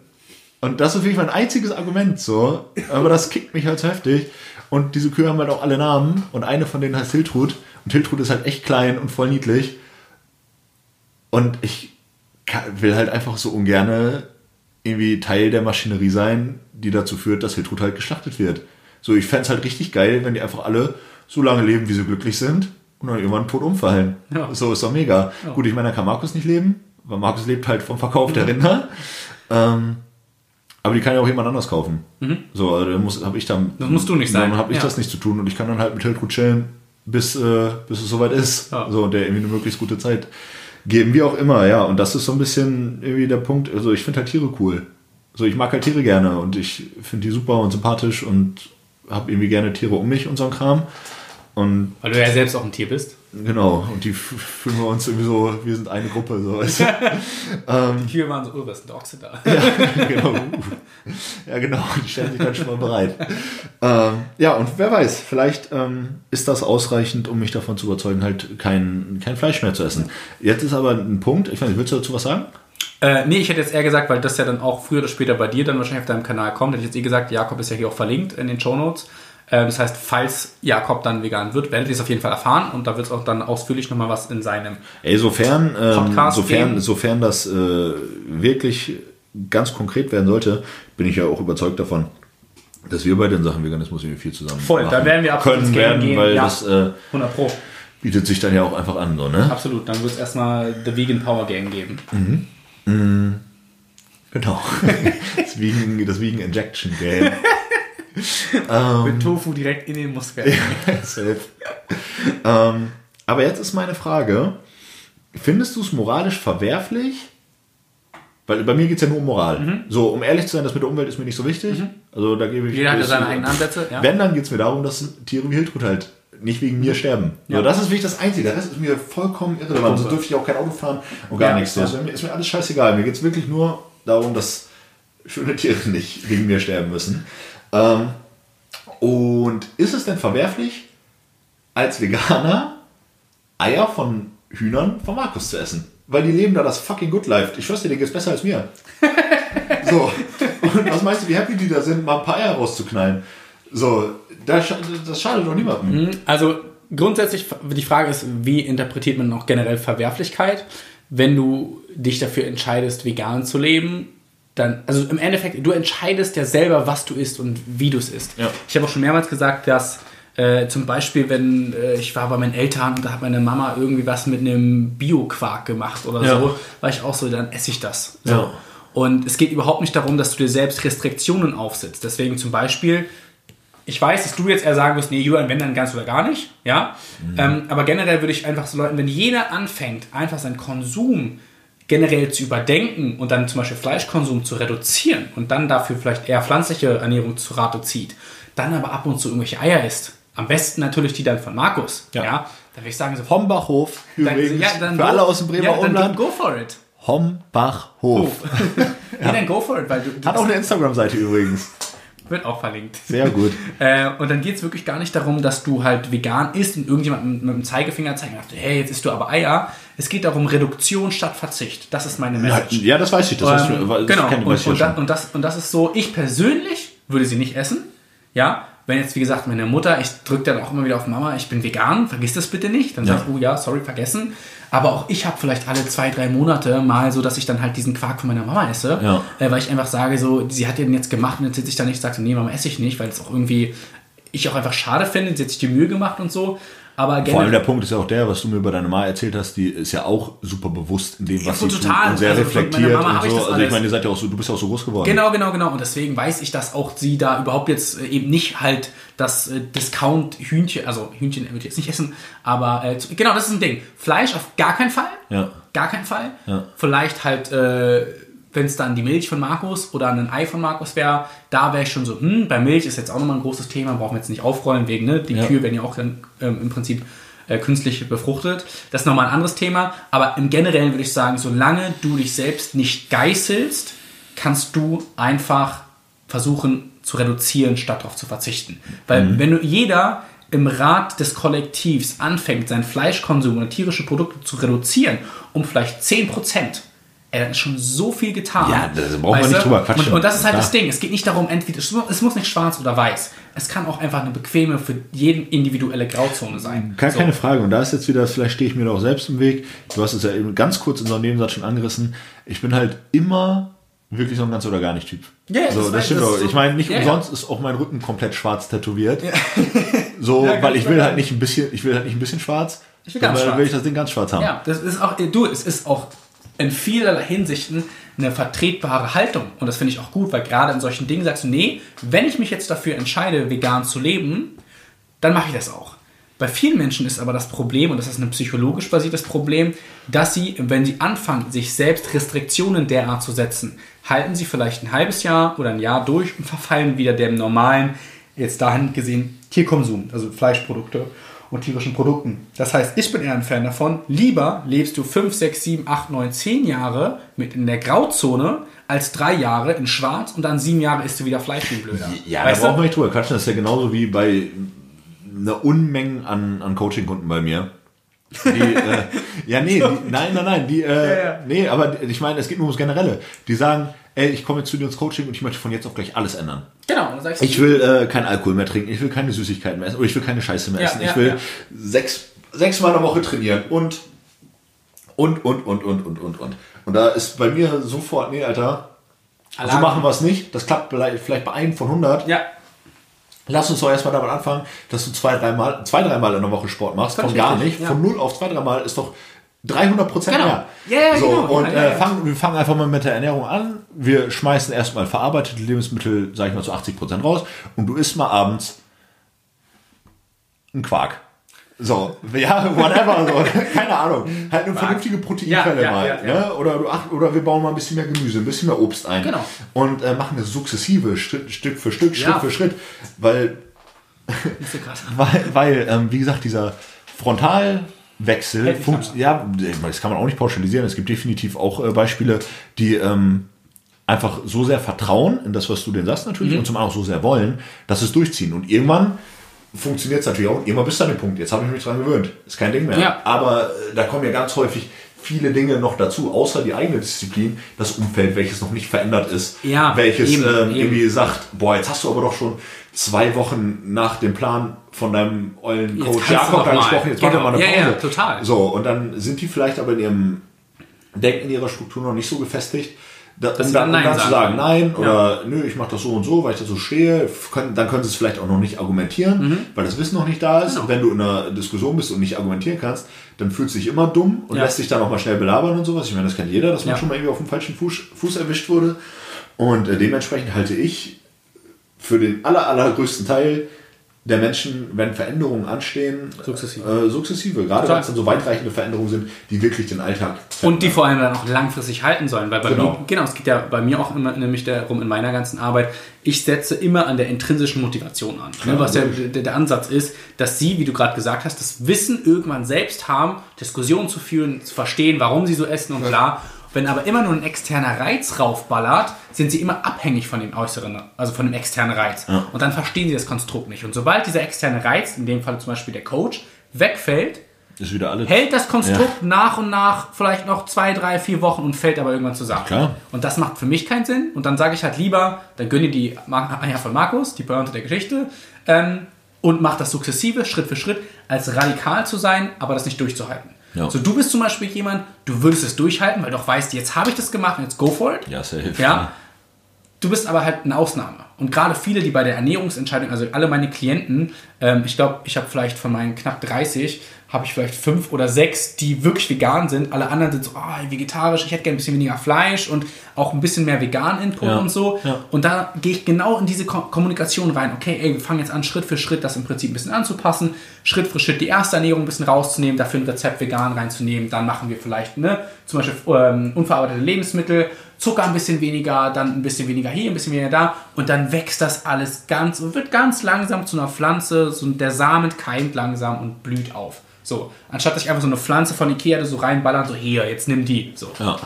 Und das ist wirklich mein einziges Argument so. Aber das kickt mich halt so heftig. Und diese Kühe haben halt auch alle Namen. Und eine von denen heißt Hiltrud. Und Hiltrud ist halt echt klein und voll niedlich. Und ich will halt einfach so ungerne irgendwie Teil der Maschinerie sein, die dazu führt, dass Hiltrud halt geschlachtet wird. So, ich fänd's halt richtig geil, wenn die einfach alle so lange leben, wie sie glücklich sind und dann irgendwann tot umfallen. Ja. So ist doch mega. Gut, ich meine, da kann Markus nicht leben, weil Markus lebt halt vom Verkauf der Rinder. Ähm, aber die kann ja auch jemand anders kaufen. So, also dann muss, hab ich dann. Mhm. Das musst du nicht sein. Dann habe ich Ja. das nicht zu tun und ich kann dann halt mit Hiltrud chillen, bis, äh, bis es soweit ist. Ja. So, und der irgendwie eine möglichst gute Zeit geben, wie auch immer, ja. Und das ist so ein bisschen irgendwie der Punkt. Also ich finde halt Tiere cool. So, ich mag halt Tiere gerne und ich finde die super und sympathisch und habe irgendwie gerne Tiere um mich und so ein Kram. Und Weil du ja selbst auch ein Tier bist. genau, und die fühlen wir uns irgendwie so, wir sind eine Gruppe, so weißt du. Die Tiere waren so, oh, was der Ochse da? ja, genau. Ja, genau, die stellen sich dann schon mal bereit. Ähm, ja, und wer weiß, vielleicht ähm, ist das ausreichend, um mich davon zu überzeugen, halt kein, kein Fleisch mehr zu essen. Jetzt ist aber ein Punkt, ich weiß nicht, willst du dazu was sagen? Äh, nee, ich hätte jetzt eher gesagt, weil das ja dann auch früher oder später bei dir dann wahrscheinlich auf deinem Kanal kommt, hätte ich jetzt eh gesagt, Jakob ist ja hier auch verlinkt in den Shownotes. Äh, das heißt, falls Jakob dann vegan wird, werdet ihr es auf jeden Fall erfahren und da wird es auch dann ausführlich nochmal was in seinem Ey, sofern, ähm, Podcast sofern, geben. sofern das äh, wirklich ganz konkret werden sollte, bin ich ja auch überzeugt davon, dass wir bei den Sachen Veganismus irgendwie viel zusammen Voll, da machen werden wir absolut können werden, gehen, weil ja. das äh, 100 Pro. bietet sich dann ja auch einfach an, so, ne? Absolut, dann wird es erstmal The Vegan Power Game geben. Genau. Das Vegan, das Vegan Injection Game. Mit Tofu direkt in den Muskel. Ähm, aber jetzt ist meine Frage: Findest du es moralisch verwerflich? Weil bei mir geht es ja nur um Moral. So, um ehrlich zu sein, das mit der Umwelt ist mir nicht so wichtig. Also da gebe ich. Jeder hat ja seine eigenen Ansätze. Ja. Wenn, dann geht es mir darum, dass Tiere wie Hiltrud halt nicht wegen mir sterben. Ja. So, das ist wirklich das Einzige. Der Rest ist mir vollkommen irrelevant. So Bombe. dürfte ich auch kein Auto fahren und gar Ja, nichts. So, ja. ist mir alles scheißegal. Mir geht es wirklich nur darum, dass schöne Tiere nicht wegen mir sterben müssen. Ähm, und ist es denn verwerflich, als Veganer Eier von Hühnern von Markus zu essen? Weil die leben da das fucking Good Life. Ich schwör's dir, denen geht's besser als mir. so. Und was meinst du, wie happy die da sind, mal ein paar Eier rauszuknallen? So, das, das schadet doch niemandem. Also grundsätzlich, die Frage ist, wie interpretiert man auch generell Verwerflichkeit? Wenn du dich dafür entscheidest, vegan zu leben, dann, also im Endeffekt, du entscheidest ja selber, was du isst und wie du es isst. Ja. Ich habe auch schon mehrmals gesagt, dass äh, zum Beispiel, wenn äh, ich war bei meinen Eltern und da hat meine Mama irgendwie was mit einem Bio-Quark gemacht oder Ja. so, war ich auch so, dann esse ich das. So. Ja. Und es geht überhaupt nicht darum, dass du dir selbst Restriktionen aufsetzt. Deswegen zum Beispiel, ich weiß, dass du jetzt eher sagen wirst, nee, Julian, wenn dann ganz oder gar nicht, ja. Ähm, aber generell würde ich einfach so Leuten, wenn jeder anfängt, einfach seinen Konsum generell zu überdenken und dann zum Beispiel Fleischkonsum zu reduzieren und dann dafür vielleicht eher pflanzliche Ernährung zu Rate zieht, dann aber ab und zu irgendwelche Eier isst. Am besten natürlich die dann von Markus. Ja. Ja. Dann würde ich sagen, so, Hombachhof, dann, übrigens, ja, dann für go- alle aus dem Bremer ja, dann Umland. Go for it. Hombachhof. ja. dann go for it, weil du, du Hat auch eine Instagram-Seite übrigens. Wird auch verlinkt. Sehr gut. Äh, und dann geht es wirklich gar nicht darum, dass du halt vegan isst und irgendjemand mit, mit dem Zeigefinger zeigt und sagt, hey, jetzt isst du aber Eier. Es geht darum, Reduktion statt Verzicht. Das ist meine Message. ja, das weiß ich. Das Ähm, das genau, das, und das ist so, ich persönlich würde sie nicht essen. Ja, wenn jetzt, wie gesagt, meine Mutter, ich drücke dann auch immer wieder auf Mama, ich bin vegan, vergiss das bitte nicht. Dann Ja. sagt, oh ja, sorry, vergessen. Aber auch ich habe vielleicht alle zwei, drei Monate mal so, dass ich dann halt diesen Quark von meiner Mama esse. Ja. Äh, weil ich einfach sage, so, sie hat den jetzt gemacht und jetzt sitze ich da nicht und sage, nee, Mama, esse ich nicht, weil es auch irgendwie, ich auch einfach schade finde, sie hat sich die Mühe gemacht und so. Aber Vor allem der Punkt ist ja auch der, was du mir über deine Mama erzählt hast, die ist ja auch super bewusst in dem, was Ja, sie total. tut und sehr Also reflektiert und so. Also ich meine, ihr seid ja auch so, du bist ja auch so groß geworden. Genau, genau, genau. Und deswegen weiß ich, dass auch sie da überhaupt jetzt äh, eben nicht halt das äh, Discount-Hühnchen, also Hühnchen würde ich jetzt nicht essen, aber äh, genau, das ist ein Ding. Fleisch auf gar keinen Fall. Ja. Gar keinen Fall. Ja. Vielleicht halt, äh, wenn es dann die Milch von Markus oder ein Ei von Markus wäre, da wäre ich schon so, hm, bei Milch ist jetzt auch nochmal ein großes Thema, brauchen wir jetzt nicht aufrollen, wegen, ne, die Ja. Kühe werden ja auch dann ähm, im Prinzip äh, künstlich befruchtet. Das ist nochmal ein anderes Thema, aber im Generellen würde ich sagen, solange du dich selbst nicht geißelst, kannst du einfach versuchen zu reduzieren, statt darauf zu verzichten. Weil wenn du jeder im Rat des Kollektivs anfängt, seinen Fleischkonsum oder tierische Produkte zu reduzieren, um vielleicht 10%, ey, dann ist schon so viel getan. Ja, da brauchen wir nicht drüber quatschen. Und, und das ist halt Klar. das Ding. Es geht nicht darum, entweder es muss- nicht schwarz oder weiß. Es kann auch einfach eine bequeme, für jeden individuelle Grauzone sein. Gar So. keine Frage. Und da ist jetzt wieder, vielleicht stehe ich mir da auch selbst im Weg. Du hast es ja eben ganz kurz in so einem Nebensatz schon angerissen. Ich bin halt immer wirklich so ein ganz oder gar nicht Typ. Ja, ja, so, das das, stimmt das auch. so- Ich meine, nicht Ja, ja. umsonst ist auch mein Rücken komplett schwarz tätowiert. So, Ja, weil ich will klar. halt nicht ein bisschen, ich will halt nicht ein bisschen schwarz. Ich will ganz sondern schwarz. will ich das Ding ganz schwarz haben. Ja, das ist auch, du, es ist auch in vielerlei Hinsichten eine vertretbare Haltung. Und das finde ich auch gut, weil gerade in solchen Dingen sagst du, nee, wenn ich mich jetzt dafür entscheide, vegan zu leben, dann mache ich das auch. Bei vielen Menschen ist aber das Problem, und das ist ein psychologisch basiertes Problem, dass sie, wenn sie anfangen, sich selbst Restriktionen derart zu setzen, halten sie vielleicht ein halbes Jahr oder ein Jahr durch und verfallen wieder dem normalen, jetzt dahin gesehen, Tierkonsum, also Fleischprodukte und tierischen Produkten. Das heißt, ich bin eher ein Fan davon, lieber lebst du 5, 6, 7, 8, 9, 10 Jahre mit in der Grauzone, als drei Jahre in Schwarz und dann sieben Jahre isst du wieder Fleisch wie Blöder. Ja, Weißt da brauchen wir nicht drüber quatschen. Das ist ja genauso wie bei einer Unmengen an, an Coaching-Kunden bei mir. Die, äh, ja, nee, die, nein, nein, nein, die, äh, ja. nee, aber ich meine, es geht nur ums Generelle. Die sagen, ey, ich komme jetzt zu dir ins Coaching und ich möchte von jetzt auf gleich alles ändern. Genau, dann sagst du, Ich will äh, keinen Alkohol mehr trinken, ich will keine Süßigkeiten mehr essen oder ich will keine Scheiße mehr Ja, essen. ja, ich will ja. sechs, sechs Mal in der Woche trainieren und und, und, und, und, und, und, und. Und da ist bei mir sofort, nee, Alter, so Alarm. machen wir es nicht. Das klappt vielleicht vielleicht bei einem von 100. ja, Lass uns doch erstmal damit anfangen, dass du zwei, dreimal, zwei, dreimal in der Woche Sport machst. Von gar nicht. ja. Von null auf zwei, dreimal ist doch 300 Prozent Genau. mehr. Ja, ja, so, genau. Und Ja, ja, äh, ja. fangen, wir fangen einfach mal mit der Ernährung an. Wir schmeißen erstmal verarbeitete Lebensmittel, sag ich mal, zu 80 Prozent raus. Und du isst mal abends einen Quark. So, ja, whatever, so, keine Ahnung. Halt eine vernünftige Proteinquelle Ja, ja, mal. ja. Ne? Oder, du ach, oder wir bauen mal ein bisschen mehr Gemüse, ein bisschen mehr Obst ein. Genau. Und äh, machen das sukzessive, Schritt, Stück für Stück, Schritt für Schritt. Weil so krass. weil, weil ähm, wie gesagt, dieser Frontalwechsel, funkt, ja, das kann man auch nicht pauschalisieren. Es gibt definitiv auch äh, Beispiele, die ähm, einfach so sehr vertrauen in das, was du denen sagst natürlich Mhm. und zum anderen auch so sehr wollen, dass es durchziehen. Und irgendwann funktioniert es natürlich auch. Bist du an dem Punkt. Jetzt habe ich mich dran gewöhnt. Ist kein Ding mehr. Ja. Aber äh, da kommen ja ganz häufig viele Dinge noch dazu, außer die eigene Disziplin, das Umfeld, welches noch nicht verändert ist, Ja, welches eben, ähm, eben. irgendwie sagt, boah, jetzt hast du aber doch schon zwei Wochen nach dem Plan von deinem ollen Coach Jakob gesprochen, jetzt mach Genau. doch mal eine Ja, Pause. ja, total. So, und dann sind die vielleicht aber in ihrem Denken, in ihrer Struktur noch nicht so gefestigt, da, um dann, um dann Nein zu sagen. nein, oder nö, ich mache das so und so, weil ich das so stehe, können, dann können sie es vielleicht auch noch nicht argumentieren, weil das Wissen noch nicht da ist. Mhm. Genau. Wenn du in einer Diskussion bist und nicht argumentieren kannst, dann fühlst du dich immer dumm und Ja. lässt dich dann auch mal schnell belabern und sowas. Ich meine, das kennt jeder, dass man Ja. schon mal irgendwie auf dem falschen Fuß, Fuß erwischt wurde. Und äh, dementsprechend halte ich für den aller, allergrößten Teil der Menschen, wenn Veränderungen anstehen, Sukzessive. Äh, sukzessive. Gerade wenn es dann so weitreichende Veränderungen sind, die wirklich den Alltag Und die vor allem dann auch langfristig halten sollen. Weil bei Genau. mir, genau, es geht ja bei mir auch immer nämlich darum in meiner ganzen Arbeit, ich setze immer an der intrinsischen Motivation an. ne, was ja der, der Ansatz ist, dass sie, wie du gerade gesagt hast, das Wissen irgendwann selbst haben, Diskussionen zu führen, zu verstehen, warum sie so essen und klar. Wenn aber immer nur ein externer Reiz raufballert, sind sie immer abhängig von dem äußeren, also von dem externen Reiz. Und dann verstehen sie das Konstrukt nicht. Und sobald dieser externe Reiz, in dem Fall zum Beispiel der Coach, wegfällt, hält das Konstrukt nach und nach vielleicht noch zwei, drei, vier Wochen und fällt aber irgendwann zusammen. Klar. Und das macht für mich keinen Sinn. Und dann sage ich halt lieber, dann gönne die Eier von Markus, die Pointe der Geschichte, ähm, und mach das sukzessive, Schritt für Schritt, als radikal zu sein, aber das nicht durchzuhalten. Ja. So, du bist zum Beispiel jemand, du würdest es durchhalten, weil du auch weißt, jetzt habe ich das gemacht und jetzt go for it. Ja, safe. Ja. Du bist aber halt eine Ausnahme. Und gerade viele, die bei der Ernährungsentscheidung, also alle meine Klienten, ähm, ich glaube, ich habe vielleicht von meinen knapp 30, habe ich vielleicht fünf oder sechs, die wirklich vegan sind. Alle anderen sind so, ah, vegetarisch, ich hätte gerne ein bisschen weniger Fleisch und auch ein bisschen mehr vegan-Input Ja, und so. ja. Und da gehe ich genau in diese Ko Kommunikation rein. Okay, ey, wir fangen jetzt an, Schritt für Schritt das im Prinzip ein bisschen anzupassen. Schritt für Schritt die erste Ernährung ein bisschen rauszunehmen, dafür ein Rezept vegan reinzunehmen. Dann machen wir vielleicht, ne, zum Beispiel ähm, unverarbeitete Lebensmittel, Zucker ein bisschen weniger, dann ein bisschen weniger hier, ein bisschen weniger da. Und dann wächst das alles ganz und wird ganz langsam zu einer Pflanze. So, der Samen keimt langsam und blüht auf. So, anstatt dass ich einfach so eine Pflanze von Ikea so reinballern, so hier, jetzt nimm die. So. Ja.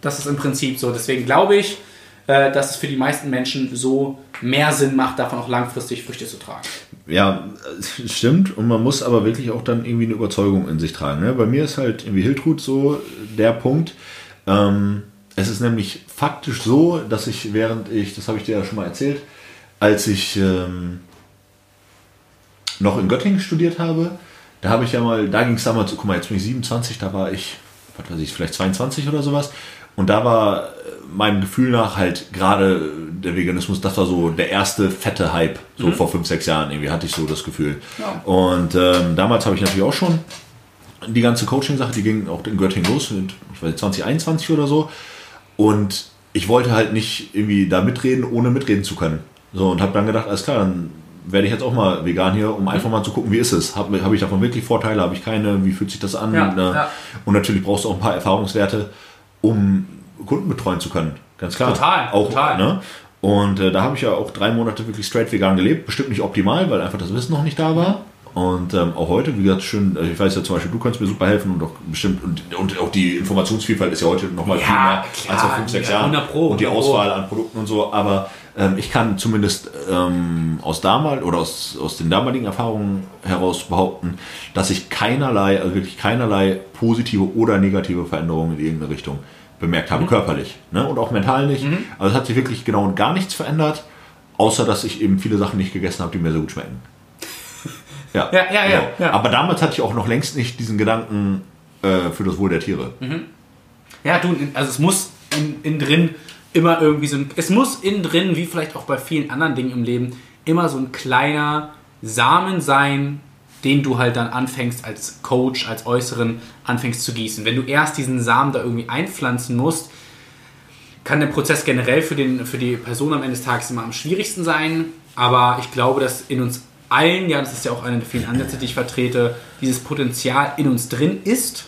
Das ist im Prinzip so. Deswegen glaube ich, äh, dass es für die meisten Menschen so mehr Sinn macht, davon auch langfristig Früchte zu tragen. Ja, es stimmt. Und man muss aber wirklich auch dann irgendwie eine Überzeugung in sich tragen. Ne? Bei mir ist halt irgendwie Hiltrud so der Punkt. Ähm, es ist nämlich faktisch so, dass ich während ich, das habe ich dir ja schon mal erzählt, als ich ähm, noch in Göttingen studiert habe, da habe ich ja mal, da ging es damals, guck mal, jetzt bin ich 27, da war ich, was weiß ich, vielleicht 22 oder sowas. Und da war äh, meinem Gefühl nach halt gerade der Veganismus, das war so der erste fette Hype, so vor fünf, sechs Jahren irgendwie hatte ich so das Gefühl. Ja. Und ähm, damals habe ich natürlich auch schon die ganze Coaching-Sache, die ging auch in Göttingen los, mit, ich weiß nicht, 2021 oder so. Und ich wollte halt nicht irgendwie da mitreden, ohne mitreden zu können. So, und habe dann gedacht, alles klar, dann werde ich jetzt auch mal vegan hier, um einfach mal zu gucken, wie ist es. Habe hab ich davon wirklich Vorteile, habe ich keine, wie fühlt sich das an? Ja, ja. Und natürlich brauchst du auch ein paar Erfahrungswerte, um Kunden betreuen zu können. Ganz klar. Total, auch, total. Ne? Und äh, da habe ich ja auch drei Monate wirklich straight vegan gelebt. Bestimmt nicht optimal, weil einfach das Wissen noch nicht da war. Und ähm, auch heute, wie gesagt, schön, also ich weiß ja zum Beispiel, du kannst mir super helfen und auch bestimmt, und, und auch die Informationsvielfalt ist ja heute nochmal Ja, viel mehr klar, als vor fünf, sechs ja, Jahren. 100 Pro, und die 100 Pro. Auswahl an Produkten und so, aber ähm, ich kann zumindest ähm, aus damal oder aus, aus den damaligen Erfahrungen heraus behaupten, dass ich keinerlei, also wirklich keinerlei positive oder negative Veränderungen in irgendeine Richtung bemerkt Mhm. habe, körperlich. Ne? Und auch mental nicht. Also es hat sich wirklich genau und gar nichts verändert, außer dass ich eben viele Sachen nicht gegessen habe, die mir so gut schmecken. Ja, Ja, ja, ja, ja. Aber damals hatte ich auch noch längst nicht diesen Gedanken äh, für das Wohl der Tiere. Ja, du, also es muss in, in drin immer irgendwie so ein, es muss innen drin, wie vielleicht auch bei vielen anderen Dingen im Leben, immer so ein kleiner Samen sein, den du halt dann anfängst als Coach, als Äußeren anfängst zu gießen. Wenn du erst diesen Samen da irgendwie einpflanzen musst, kann der Prozess generell für, den, für die Person am Ende des Tages immer am schwierigsten sein. Aber ich glaube, dass in uns allen, ja, das ist ja auch einer der vielen Ansätze, die ich vertrete, dieses Potenzial in uns drin ist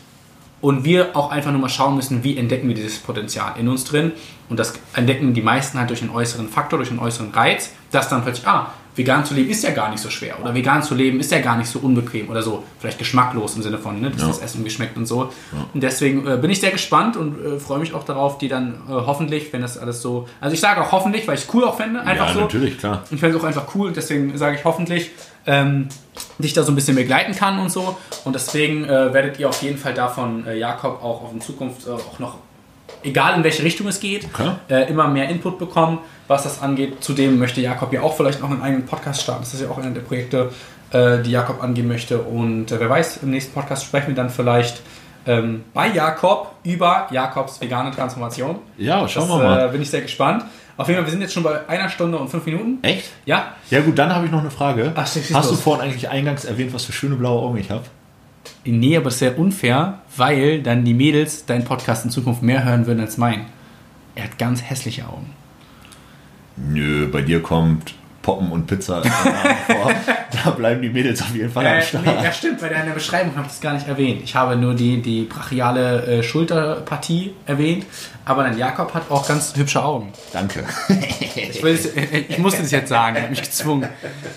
und wir auch einfach nur mal schauen müssen, wie entdecken wir dieses Potenzial in uns drin. Und das entdecken die meisten halt durch einen äußeren Faktor, durch einen äußeren Reiz, dass dann plötzlich, ah, vegan zu leben ist ja gar nicht so schwer oder vegan zu leben ist ja gar nicht so unbequem oder so, vielleicht geschmacklos im Sinne von, ne, dass Ja. das Essen geschmeckt und so. Und deswegen äh, bin ich sehr gespannt und äh, freue mich auch darauf, die dann äh, hoffentlich, wenn das alles so, also ich sage auch hoffentlich, weil ich es cool auch fände, einfach Ja, so. natürlich, klar. Ich fände es auch einfach cool und deswegen sage ich hoffentlich, ähm, dich da so ein bisschen begleiten kann und so. Und deswegen äh, werdet ihr auf jeden Fall davon, äh, Jakob, auch auf in Zukunft äh, auch noch, egal in welche Richtung es geht, Okay. äh, immer mehr Input bekommen, was das angeht. Zudem möchte Jakob ja auch vielleicht noch einen eigenen Podcast starten. Das ist ja auch einer der Projekte, äh, die Jakob angehen möchte. Und äh, wer weiß, im nächsten Podcast sprechen wir dann vielleicht ähm, bei Jakob über Jakobs vegane Transformation. Ja, schauen das, wir mal. Äh, bin ich sehr gespannt. Auf jeden Fall, wir sind jetzt schon bei einer Stunde und fünf Minuten. Echt? Ja, Ja gut, dann habe ich noch eine Frage. Ach, Hast du los. vorhin eigentlich eingangs erwähnt, was für schöne blaue Augen ich habe? Nee, aber das ist sehr unfair, weil dann die Mädels deinen Podcast in Zukunft mehr hören würden als meinen. Er hat ganz hässliche Augen. Nö, bei dir kommt Poppen und Pizza vor. Da bleiben die Mädels auf jeden Fall am Äh, Start. nee, ja, stimmt, bei deiner Beschreibung habe ich das gar nicht erwähnt. Ich habe nur die, die brachiale äh, Schulterpartie erwähnt, aber dein Jakob hat auch ganz hübsche Augen. Danke. Ich, will es, äh, ich musste das jetzt sagen, er hat mich gezwungen.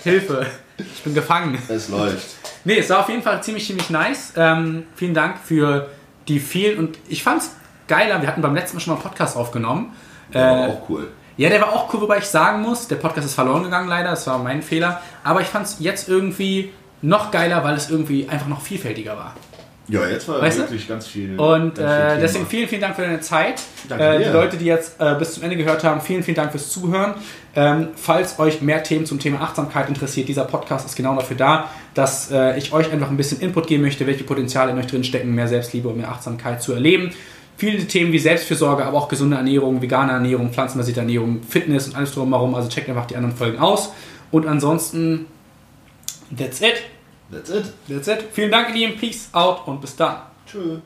Hilfe, ich bin gefangen. Es läuft. Nee, es war auf jeden Fall ziemlich, ziemlich nice. Ähm, vielen Dank für die vielen und ich fand's geiler. Wir hatten beim letzten Mal schon mal einen Podcast aufgenommen. Äh, War auch cool. Ja, der war auch cool, wobei ich sagen muss, der Podcast ist verloren gegangen leider, das war mein Fehler. Aber ich fand es jetzt irgendwie noch geiler, weil es irgendwie einfach noch vielfältiger war. Ja, jetzt war Weißt du? wirklich ganz viel. Und ganz viel äh, deswegen vielen, vielen Dank für deine Zeit. Danke Äh, die. Leute, die jetzt äh, bis zum Ende gehört haben, vielen, vielen Dank fürs Zuhören. Ähm, falls euch mehr Themen zum Thema Achtsamkeit interessiert, dieser Podcast ist genau dafür da, dass äh, ich euch einfach ein bisschen Input geben möchte, welche Potenziale in euch drin stecken, mehr Selbstliebe und mehr Achtsamkeit zu erleben. Viele Themen wie Selbstfürsorge, aber auch gesunde Ernährung, vegane Ernährung, pflanzenbasierte Ernährung, Fitness und alles drumherum. Also checkt einfach die anderen Folgen aus. Und ansonsten, that's it. That's it. That's it. Vielen Dank, ihr Lieben. Peace out und bis dann. Tschüss.